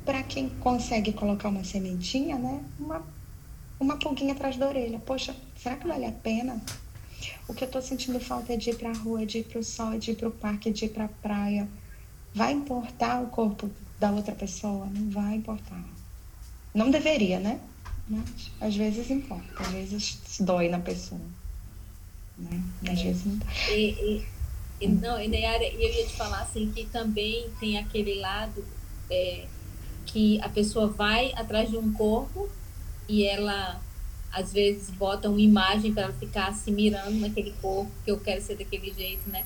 para quem consegue colocar uma sementinha, né? Uma, uma pulguinha atrás da orelha. Poxa, será que vale a pena? O que eu tô sentindo falta é de ir pra rua, de ir pro sol, de ir pro parque, de ir pra praia. Vai importar o corpo da outra pessoa? Não vai importar. Não deveria, né? Mas às vezes importa, às vezes dói na pessoa. Né? Às é. vezes não. E, e, não, e Nayara, eu ia te falar assim que também tem aquele lado é, que a pessoa vai atrás de um corpo e ela às vezes botam uma imagem para ela ficar se mirando naquele corpo, que eu quero ser daquele jeito, né?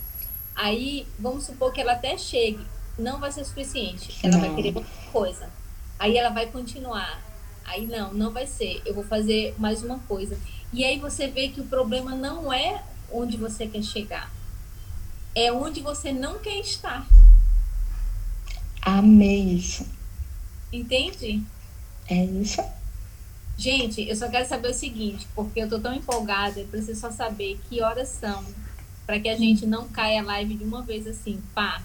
Aí, vamos supor que ela até chegue, não vai ser suficiente, ela não. vai querer outra coisa. Aí ela vai continuar. Aí não, não vai ser. Eu vou fazer mais uma coisa. E aí você vê que o problema não é onde você quer chegar. É onde você não quer estar. Amei isso. Entende? É isso. Gente, eu só quero saber o seguinte, porque eu tô tão empolgada, eu preciso só saber que horas são, para que a gente não caia a live de uma vez assim, pá.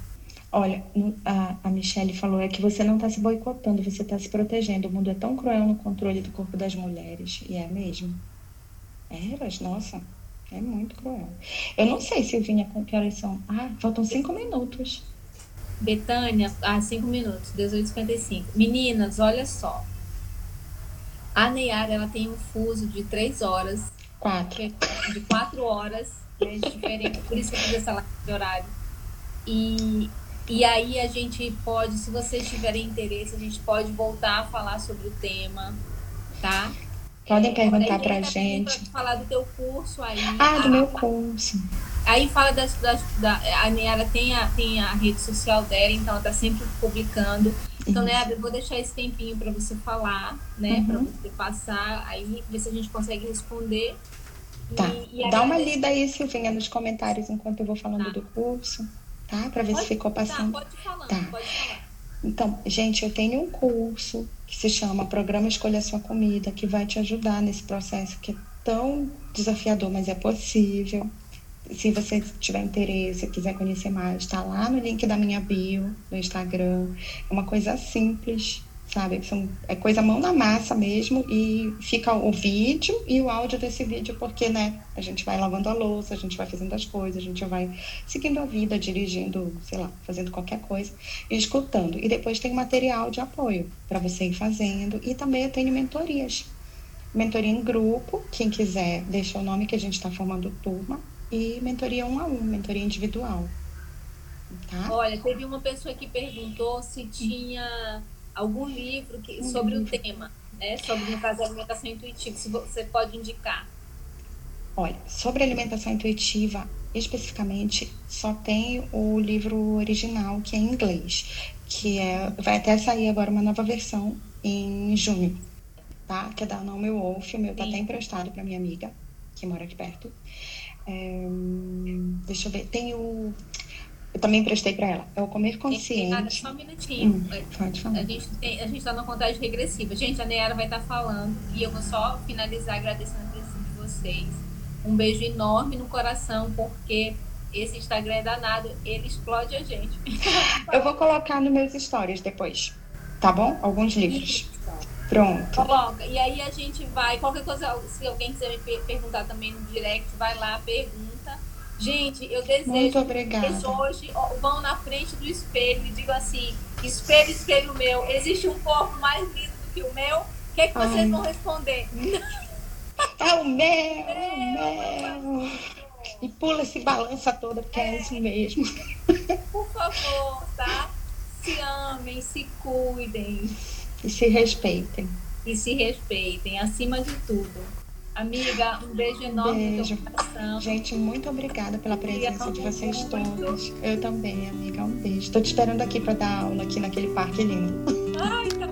Olha, a, a Michelle falou é que você não está se boicotando, você está se protegendo. O mundo é tão cruel no controle do corpo das mulheres. E é mesmo. Eras, nossa, é muito cruel. Eu não sei, Silvinha, com que horas são. Ah, faltam cinco minutos. Betânia, ah, cinco minutos, 18h55. Meninas, olha só. A Neyara, ela tem um fuso de três horas. Quatro. De quatro horas, né, diferente. Por isso que eu fiz essa live de horário. E, e aí a gente pode, se vocês tiverem interesse, a gente pode voltar a falar sobre o tema, tá? Podem é, perguntar pra gente. Pra falar do teu curso aí. Ah, do tá? meu curso. Aí fala das, das da, a Neara tem a, tem a rede social dela, então ela tá sempre publicando. Então, né, eu vou deixar esse tempinho para você falar, né, uhum. para você passar, aí ver se a gente consegue responder. Tá. E, e Dá uma lida aí, Silvinha, nos comentários enquanto eu vou falando tá. do curso, tá? Para ver pode, se ficou passando. Tá, pode falar, tá. pode falar. Então, gente, eu tenho um curso que se chama Programa Escolha Sua Comida, que vai te ajudar nesse processo que é tão desafiador, mas é possível se você tiver interesse, quiser conhecer mais, está lá no link da minha bio no Instagram. É uma coisa simples, sabe? São, é coisa mão na massa mesmo e fica o vídeo e o áudio desse vídeo, porque, né, a gente vai lavando a louça, a gente vai fazendo as coisas, a gente vai seguindo a vida, dirigindo, sei lá, fazendo qualquer coisa e escutando. E depois tem material de apoio para você ir fazendo e também eu tenho mentorias. Mentoria em grupo, quem quiser deixa o nome que a gente está formando turma e mentoria um a um, mentoria individual. Tá? Olha, teve uma pessoa que perguntou se tinha algum livro que, sobre o tema, né? Sobre, no caso, alimentação intuitiva, se você pode indicar. Olha, sobre alimentação intuitiva, especificamente, só tem o livro original, que é em inglês, que é, vai até sair agora uma nova versão em junho. tá? Que é da Naomi Wolf, o meu tá até emprestado para minha amiga, que mora aqui perto. É, deixa eu ver, tem o. Eu também emprestei para ela. É o Comer Consciente. Nada, só um minutinho. Hum, pode falar. A gente, tem, a gente tá numa contagem regressiva. Gente, a Neara vai estar tá falando e eu vou só finalizar agradecendo a presença de vocês. Um beijo enorme no coração, porque esse Instagram é danado, ele explode a gente. eu vou colocar nos meus stories depois, tá bom? Alguns livros. Pronto. Coloca. E aí a gente vai. Qualquer coisa, se alguém quiser me perguntar também no direct, vai lá, pergunta. Gente, eu desejo que hoje vão na frente do espelho e digam assim: espelho, espelho meu, existe um corpo mais lindo do que o meu? O que, é que vocês Ai. vão responder? É o meu, é o meu. E pula esse balança toda, porque é, é isso mesmo. Por favor, tá? Se amem, se cuidem. E se respeitem. E se respeitem, acima de tudo. Amiga, um beijo enorme beijo. no coração. Gente, muito obrigada pela presença de vocês todos. Eu também, amiga. Um beijo. Estou te esperando aqui para dar aula aqui naquele parque lindo. Ai, tá